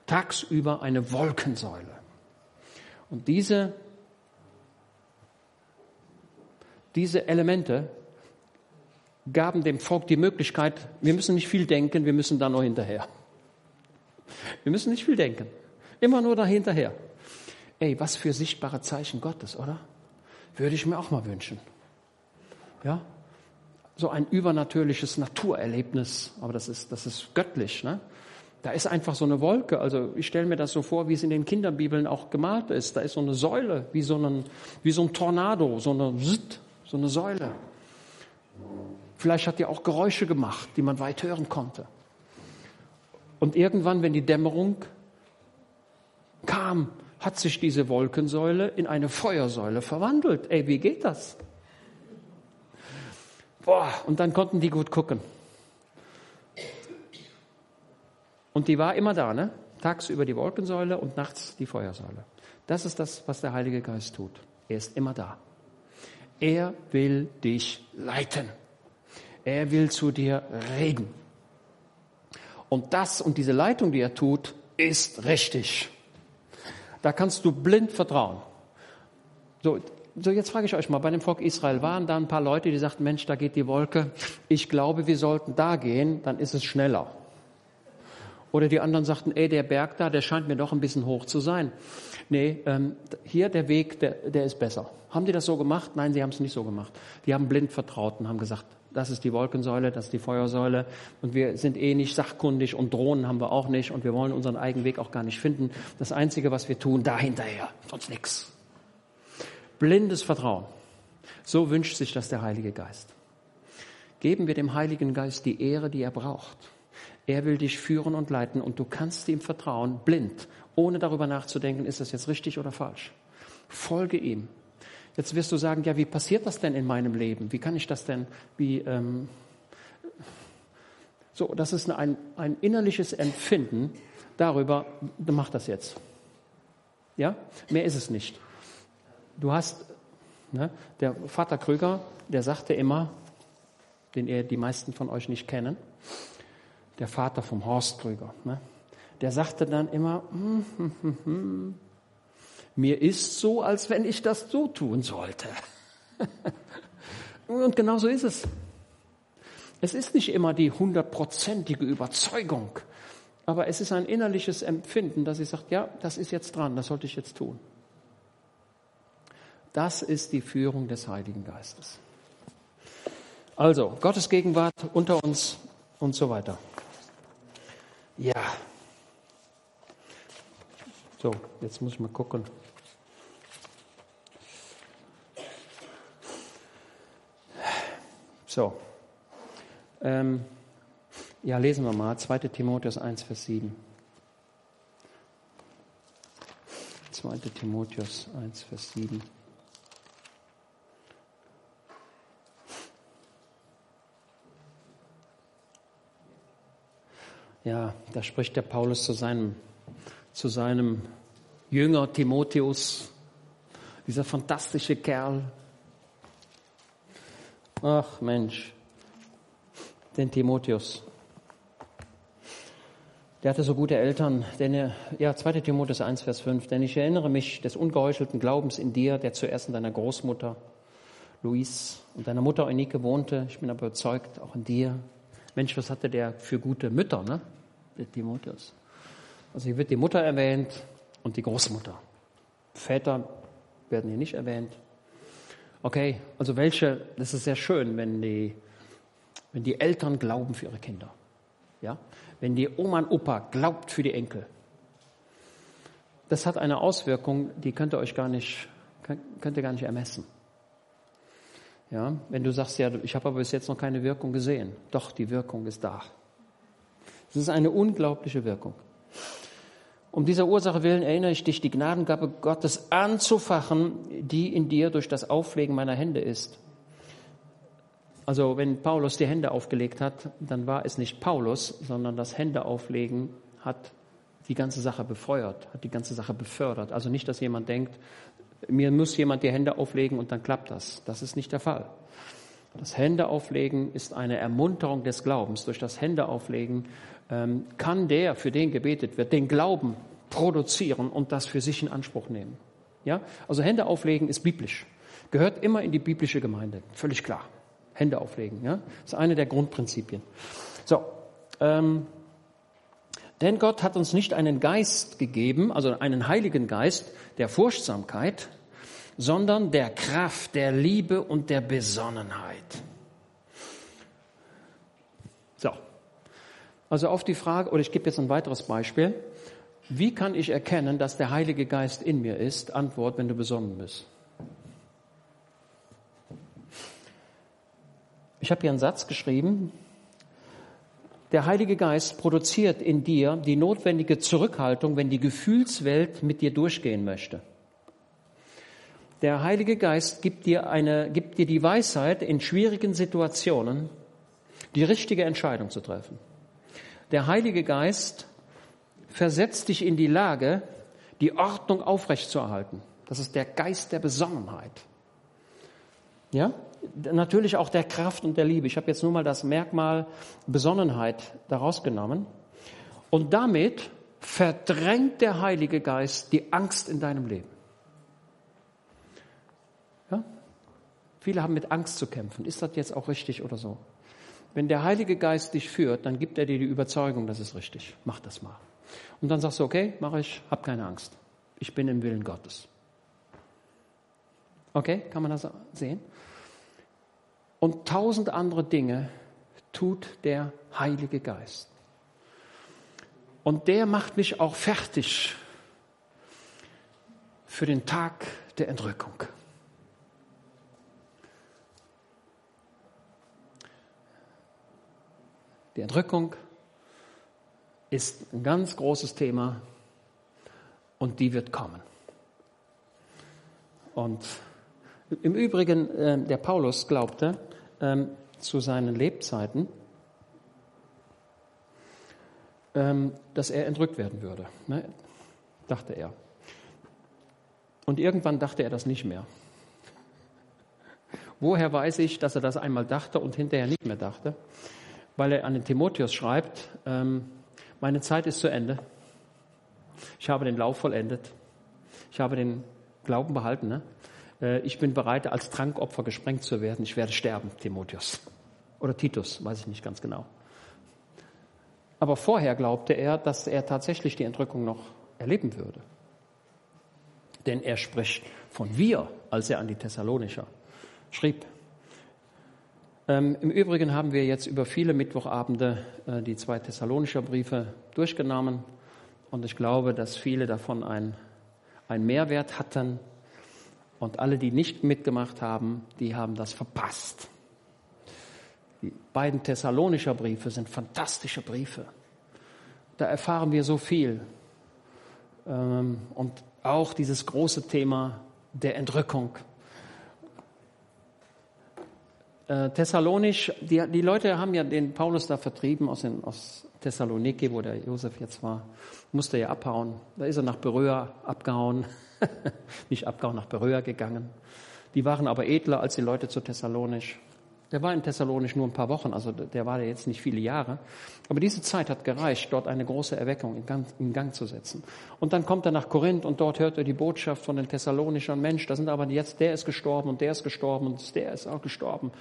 A: tagsüber eine Wolkensäule. Und diese, diese Elemente gaben dem Volk die Möglichkeit, wir müssen nicht viel denken, wir müssen da nur hinterher. Wir müssen nicht viel denken, immer nur da hinterher. Ey, was für sichtbare Zeichen Gottes, oder? Würde ich mir auch mal wünschen. Ja? So ein übernatürliches Naturerlebnis, aber das ist, das ist göttlich, ne? Da ist einfach so eine Wolke. Also ich stelle mir das so vor, wie es in den Kinderbibeln auch gemalt ist. Da ist so eine Säule, wie so ein, wie so ein Tornado, so eine, so eine Säule. Vielleicht hat die auch Geräusche gemacht, die man weit hören konnte. Und irgendwann, wenn die Dämmerung kam, hat sich diese Wolkensäule in eine Feuersäule verwandelt. Ey, wie geht das? Boah, und dann konnten die gut gucken. Und die war immer da, ne? Tagsüber die Wolkensäule und nachts die Feuersäule. Das ist das, was der Heilige Geist tut. Er ist immer da. Er will dich leiten. Er will zu dir reden. Und das und diese Leitung, die er tut, ist richtig. Da kannst du blind vertrauen. So, so jetzt frage ich euch mal, bei dem Volk Israel waren da ein paar Leute, die sagten, Mensch, da geht die Wolke. Ich glaube, wir sollten da gehen, dann ist es schneller. Oder die anderen sagten, ey, der Berg da, der scheint mir doch ein bisschen hoch zu sein. Nee, ähm, hier der Weg, der, der ist besser. Haben die das so gemacht? Nein, sie haben es nicht so gemacht. Die haben blind vertraut und haben gesagt, das ist die Wolkensäule, das ist die Feuersäule und wir sind eh nicht sachkundig und Drohnen haben wir auch nicht und wir wollen unseren eigenen Weg auch gar nicht finden. Das Einzige, was wir tun, da hinterher, sonst nichts. Blindes Vertrauen. So wünscht sich das der Heilige Geist. Geben wir dem Heiligen Geist die Ehre, die er braucht. Er will dich führen und leiten und du kannst ihm vertrauen, blind, ohne darüber nachzudenken, ist das jetzt richtig oder falsch. Folge ihm. Jetzt wirst du sagen, ja, wie passiert das denn in meinem Leben? Wie kann ich das denn, wie, ähm, so, das ist ein, ein innerliches Empfinden darüber, mach das jetzt. Ja, mehr ist es nicht. Du hast, ne, der Vater Krüger, der sagte immer, den ihr die meisten von euch nicht kennen, der Vater vom Horst Krüger, ne, der sagte dann immer, hm, hm, hm, hm mir ist so, als wenn ich das so tun sollte. Und genau so ist es. Es ist nicht immer die hundertprozentige Überzeugung, aber es ist ein innerliches Empfinden, dass ich sage, ja, das ist jetzt dran, das sollte ich jetzt tun. Das ist die Führung des Heiligen Geistes. Also, Gottes Gegenwart unter uns und so weiter. Ja. So, jetzt muss ich mal gucken. So. Ähm, ja, lesen wir mal 2. Timotheus 1, Vers 7. 2. Timotheus 1, Vers 7. Ja, da spricht der Paulus zu seinem, zu seinem Jünger Timotheus, dieser fantastische Kerl, Ach Mensch, den Timotheus. Der hatte so gute Eltern, denn er, ja, 2. Timotheus 1, Vers 5, denn ich erinnere mich des ungeheuchelten Glaubens in dir, der zuerst in deiner Großmutter Luis und deiner Mutter Eunike wohnte. Ich bin aber überzeugt, auch in dir. Mensch, was hatte der für gute Mütter, ne? Der Timotheus. Also hier wird die Mutter erwähnt und die Großmutter. Väter werden hier nicht erwähnt. Okay, also welche, das ist sehr schön, wenn die, wenn die Eltern glauben für ihre Kinder. Ja? Wenn die Oma und Opa glaubt für die Enkel. Das hat eine Auswirkung, die könnt ihr euch gar nicht, könnt ihr gar nicht ermessen. Ja, wenn du sagst, ja, ich habe aber bis jetzt noch keine Wirkung gesehen. Doch, die Wirkung ist da. Es ist eine unglaubliche Wirkung. Um dieser Ursache willen erinnere ich dich, die Gnadengabe Gottes anzufachen, die in dir durch das Auflegen meiner Hände ist. Also wenn Paulus die Hände aufgelegt hat, dann war es nicht Paulus, sondern das Händeauflegen hat die ganze Sache befeuert, hat die ganze Sache befördert. Also nicht, dass jemand denkt, mir muss jemand die Hände auflegen und dann klappt das. Das ist nicht der Fall. Das Händeauflegen ist eine Ermunterung des Glaubens. Durch das Händeauflegen ähm, kann der, für den gebetet wird, den Glauben produzieren und das für sich in Anspruch nehmen. Ja? Also Hände auflegen ist biblisch. Gehört immer in die biblische Gemeinde. Völlig klar. Hände auflegen. Ja? Das ist eine der Grundprinzipien. So. Ähm, denn Gott hat uns nicht einen Geist gegeben, also einen heiligen Geist der Furchtsamkeit, sondern der Kraft, der Liebe und der Besonnenheit. So. Also auf die Frage, oder ich gebe jetzt ein weiteres Beispiel. Wie kann ich erkennen, dass der Heilige Geist in mir ist? Antwort, wenn du besonnen bist. Ich habe hier einen Satz geschrieben. Der Heilige Geist produziert in dir die notwendige Zurückhaltung, wenn die Gefühlswelt mit dir durchgehen möchte. Der Heilige Geist gibt dir, eine, gibt dir die Weisheit, in schwierigen Situationen die richtige Entscheidung zu treffen. Der Heilige Geist versetzt dich in die Lage, die Ordnung aufrechtzuerhalten. Das ist der Geist der Besonnenheit. Ja? Natürlich auch der Kraft und der Liebe. Ich habe jetzt nur mal das Merkmal Besonnenheit daraus genommen. Und damit verdrängt der Heilige Geist die Angst in deinem Leben. Viele haben mit Angst zu kämpfen. Ist das jetzt auch richtig oder so? Wenn der Heilige Geist dich führt, dann gibt er dir die Überzeugung, das ist richtig. Mach das mal. Und dann sagst du, okay, mache ich, hab keine Angst. Ich bin im Willen Gottes. Okay, kann man das sehen? Und tausend andere Dinge tut der Heilige Geist. Und der macht mich auch fertig für den Tag der Entrückung. Die Entrückung ist ein ganz großes Thema und die wird kommen. Und im Übrigen, äh, der Paulus glaubte ähm, zu seinen Lebzeiten, ähm, dass er entrückt werden würde, ne? dachte er. Und irgendwann dachte er das nicht mehr. Woher weiß ich, dass er das einmal dachte und hinterher nicht mehr dachte? weil er an den Timotheus schreibt, ähm, meine Zeit ist zu Ende. Ich habe den Lauf vollendet. Ich habe den Glauben behalten. Ne? Äh, ich bin bereit, als Trankopfer gesprengt zu werden. Ich werde sterben, Timotheus. Oder Titus, weiß ich nicht ganz genau. Aber vorher glaubte er, dass er tatsächlich die Entrückung noch erleben würde. Denn er spricht von wir, als er an die Thessalonicher schrieb. Ähm, Im Übrigen haben wir jetzt über viele Mittwochabende äh, die zwei Thessalonischer Briefe durchgenommen und ich glaube, dass viele davon einen Mehrwert hatten und alle, die nicht mitgemacht haben, die haben das verpasst. Die beiden Thessalonischer Briefe sind fantastische Briefe. Da erfahren wir so viel. Ähm, und auch dieses große Thema der Entrückung äh, Thessalonisch, die, die Leute haben ja den Paulus da vertrieben aus, den, aus Thessaloniki, wo der Josef jetzt war, musste ja abhauen. Da ist er nach Beröa abgehauen, nicht abgehauen, nach Beröa gegangen. Die waren aber edler als die Leute zu Thessalonisch. Der war in Thessalonisch nur ein paar Wochen, also der war ja jetzt nicht viele Jahre. Aber diese Zeit hat gereicht, dort eine große Erweckung in Gang, in Gang, zu setzen. Und dann kommt er nach Korinth und dort hört er die Botschaft von den Thessalonischern. Mensch, da sind aber jetzt, der ist gestorben und der ist gestorben und der ist auch gestorben.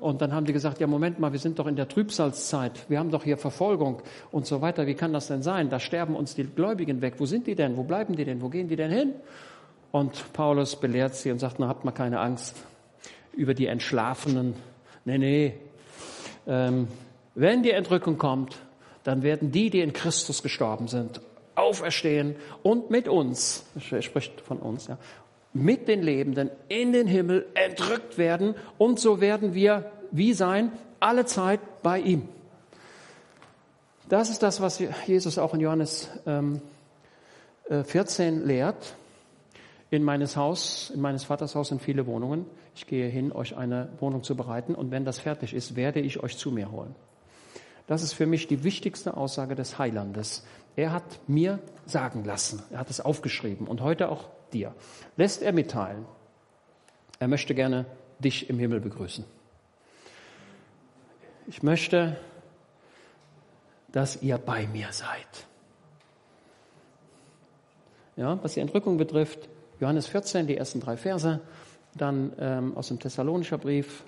A: Und dann haben die gesagt, ja Moment mal, wir sind doch in der Trübsalzeit, wir haben doch hier Verfolgung und so weiter. Wie kann das denn sein? Da sterben uns die Gläubigen weg. Wo sind die denn? Wo bleiben die denn? Wo gehen die denn hin? Und Paulus belehrt sie und sagt, na habt mal keine Angst über die Entschlafenen Nee, nee. Ähm, wenn die Entrückung kommt, dann werden die, die in Christus gestorben sind, auferstehen und mit uns, er spricht von uns, ja, mit den Lebenden in den Himmel entrückt werden und so werden wir wie sein, alle Zeit bei ihm. Das ist das, was Jesus auch in Johannes ähm, 14 äh, lehrt. In meines Haus, in meines Vaters Haus sind viele Wohnungen ich gehe hin, euch eine Wohnung zu bereiten und wenn das fertig ist, werde ich euch zu mir holen. Das ist für mich die wichtigste Aussage des Heilandes. Er hat mir sagen lassen, er hat es aufgeschrieben und heute auch dir, lässt er mitteilen, er möchte gerne dich im Himmel begrüßen. Ich möchte, dass ihr bei mir seid. Ja, was die Entrückung betrifft, Johannes 14, die ersten drei Verse, dann ähm, aus dem Thessalonischer Brief,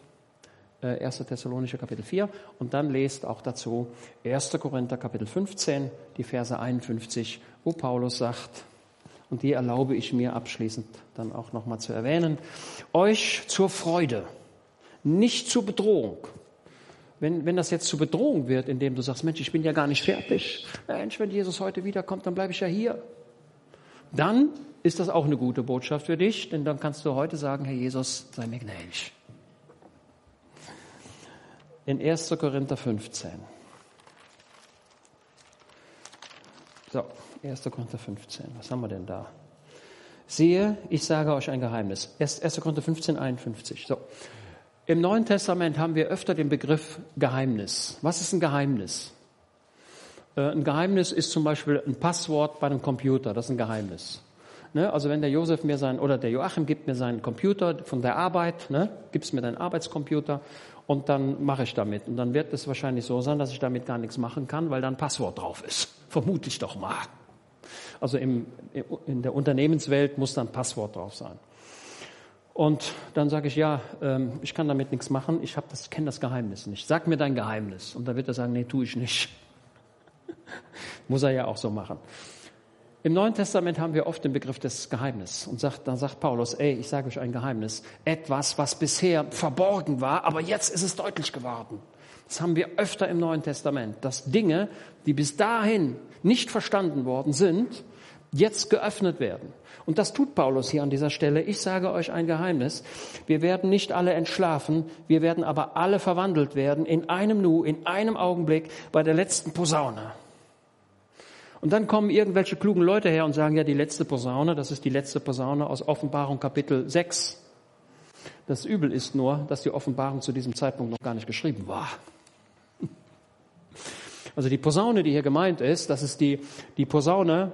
A: äh, 1. Thessalonischer Kapitel 4 und dann lest auch dazu 1. Korinther Kapitel 15, die Verse 51, wo Paulus sagt, und die erlaube ich mir abschließend dann auch nochmal zu erwähnen, euch zur Freude, nicht zur Bedrohung. Wenn, wenn das jetzt zur Bedrohung wird, indem du sagst, Mensch, ich bin ja gar nicht fertig. Mensch, wenn Jesus heute wiederkommt, dann bleibe ich ja hier. Dann ist das auch eine gute Botschaft für dich, denn dann kannst du heute sagen, Herr Jesus, sei mir gnädig. In 1. Korinther 15. So, 1. Korinther 15. Was haben wir denn da? Siehe, ich sage euch ein Geheimnis. 1. Korinther 15, 51. So. Im Neuen Testament haben wir öfter den Begriff Geheimnis. Was ist ein Geheimnis? Äh, ein Geheimnis ist zum Beispiel ein Passwort bei einem Computer. Das ist ein Geheimnis. Ne? Also wenn der Josef mir sein, oder der Joachim gibt mir seinen Computer von der Arbeit, ne? gibst mir deinen Arbeitscomputer und dann mache ich damit. Und dann wird es wahrscheinlich so sein, dass ich damit gar nichts machen kann, weil da ein Passwort drauf ist. Vermute ich doch mal. Also im, in der Unternehmenswelt muss da ein Passwort drauf sein. Und dann sage ich, ja, ähm, ich kann damit nichts machen, ich das, kenne das Geheimnis nicht. Sag mir dein Geheimnis. Und dann wird er sagen, nee, tue ich nicht. muss er ja auch so machen. Im Neuen Testament haben wir oft den Begriff des Geheimnisses. Und sagt, dann sagt Paulus, ey, ich sage euch ein Geheimnis. Etwas, was bisher verborgen war, aber jetzt ist es deutlich geworden. Das haben wir öfter im Neuen Testament, dass Dinge, die bis dahin nicht verstanden worden sind, jetzt geöffnet werden. Und das tut Paulus hier an dieser Stelle. Ich sage euch ein Geheimnis. Wir werden nicht alle entschlafen, wir werden aber alle verwandelt werden in einem Nu, in einem Augenblick bei der letzten Posaune. Und dann kommen irgendwelche klugen Leute her und sagen, ja, die letzte Posaune, das ist die letzte Posaune aus Offenbarung Kapitel 6. Das Übel ist nur, dass die Offenbarung zu diesem Zeitpunkt noch gar nicht geschrieben war. Also die Posaune, die hier gemeint ist, das ist die, die Posaune,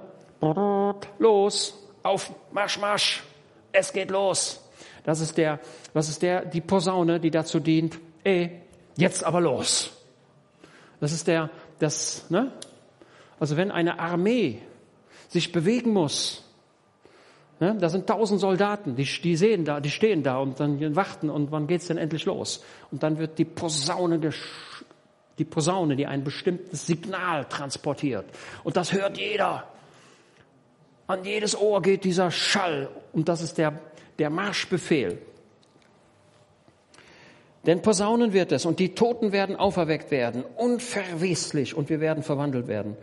A: los, auf, marsch, marsch, es geht los. Das ist der, was ist der, die Posaune, die dazu dient, ey, jetzt aber los. Das ist der, das, ne? Also wenn eine Armee sich bewegen muss, ne, da sind tausend Soldaten, die, die sehen da, die stehen da und dann warten und wann geht's denn endlich los? Und dann wird die Posaune, die Posaune, die ein bestimmtes Signal transportiert. Und das hört jeder. An jedes Ohr geht dieser Schall und das ist der, der Marschbefehl. Denn Posaunen wird es und die Toten werden auferweckt werden, unverweslich und wir werden verwandelt werden.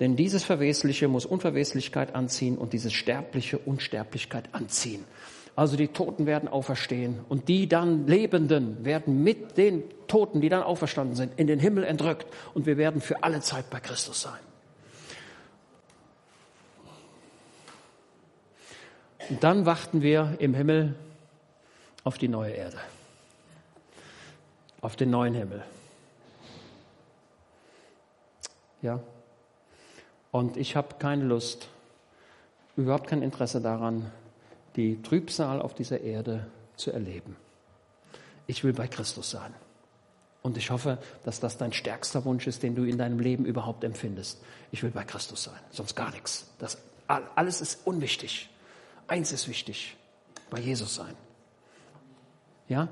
A: Denn dieses Verwesliche muss Unverweslichkeit anziehen und dieses Sterbliche Unsterblichkeit anziehen. Also die Toten werden auferstehen und die dann Lebenden werden mit den Toten, die dann auferstanden sind, in den Himmel entrückt und wir werden für alle Zeit bei Christus sein. Und dann warten wir im Himmel auf die neue Erde, auf den neuen Himmel. Ja, und ich habe keine Lust, überhaupt kein Interesse daran, die Trübsal auf dieser Erde zu erleben. Ich will bei Christus sein. Und ich hoffe, dass das dein stärkster Wunsch ist, den du in deinem Leben überhaupt empfindest. Ich will bei Christus sein, sonst gar nichts. Das, alles ist unwichtig. Eins ist wichtig, bei Jesus sein. Ja?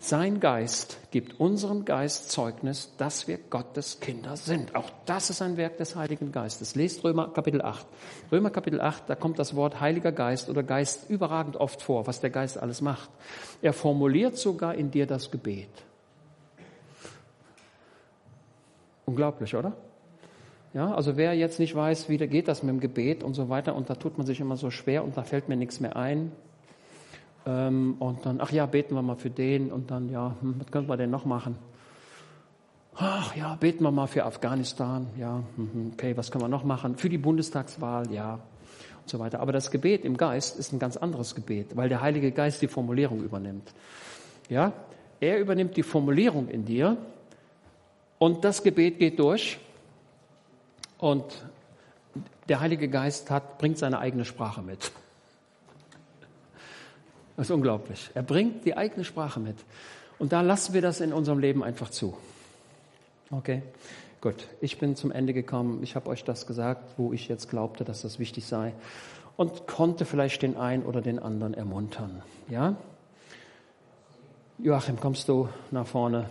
A: Sein Geist gibt unserem Geist Zeugnis, dass wir Gottes Kinder sind. Auch das ist ein Werk des Heiligen Geistes. Lest Römer Kapitel 8. Römer Kapitel 8, da kommt das Wort Heiliger Geist oder Geist überragend oft vor, was der Geist alles macht. Er formuliert sogar in dir das Gebet. Unglaublich, oder? Ja, also wer jetzt nicht weiß, wie geht das mit dem Gebet und so weiter, und da tut man sich immer so schwer und da fällt mir nichts mehr ein, ähm, und dann, ach ja, beten wir mal für den und dann, ja, hm, was können wir denn noch machen? Ach ja, beten wir mal für Afghanistan, ja, hm, hm, okay, was können wir noch machen? Für die Bundestagswahl, ja, und so weiter. Aber das Gebet im Geist ist ein ganz anderes Gebet, weil der Heilige Geist die Formulierung übernimmt. Ja, er übernimmt die Formulierung in dir und das Gebet geht durch Und der Heilige Geist hat, bringt seine eigene Sprache mit. Das ist unglaublich. Er bringt die eigene Sprache mit. Und da lassen wir das in unserem Leben einfach zu. Okay, gut. Ich bin zum Ende gekommen. Ich habe euch das gesagt, wo ich jetzt glaubte, dass das wichtig sei. Und konnte vielleicht den einen oder den anderen ermuntern. Ja? Joachim, kommst du nach vorne?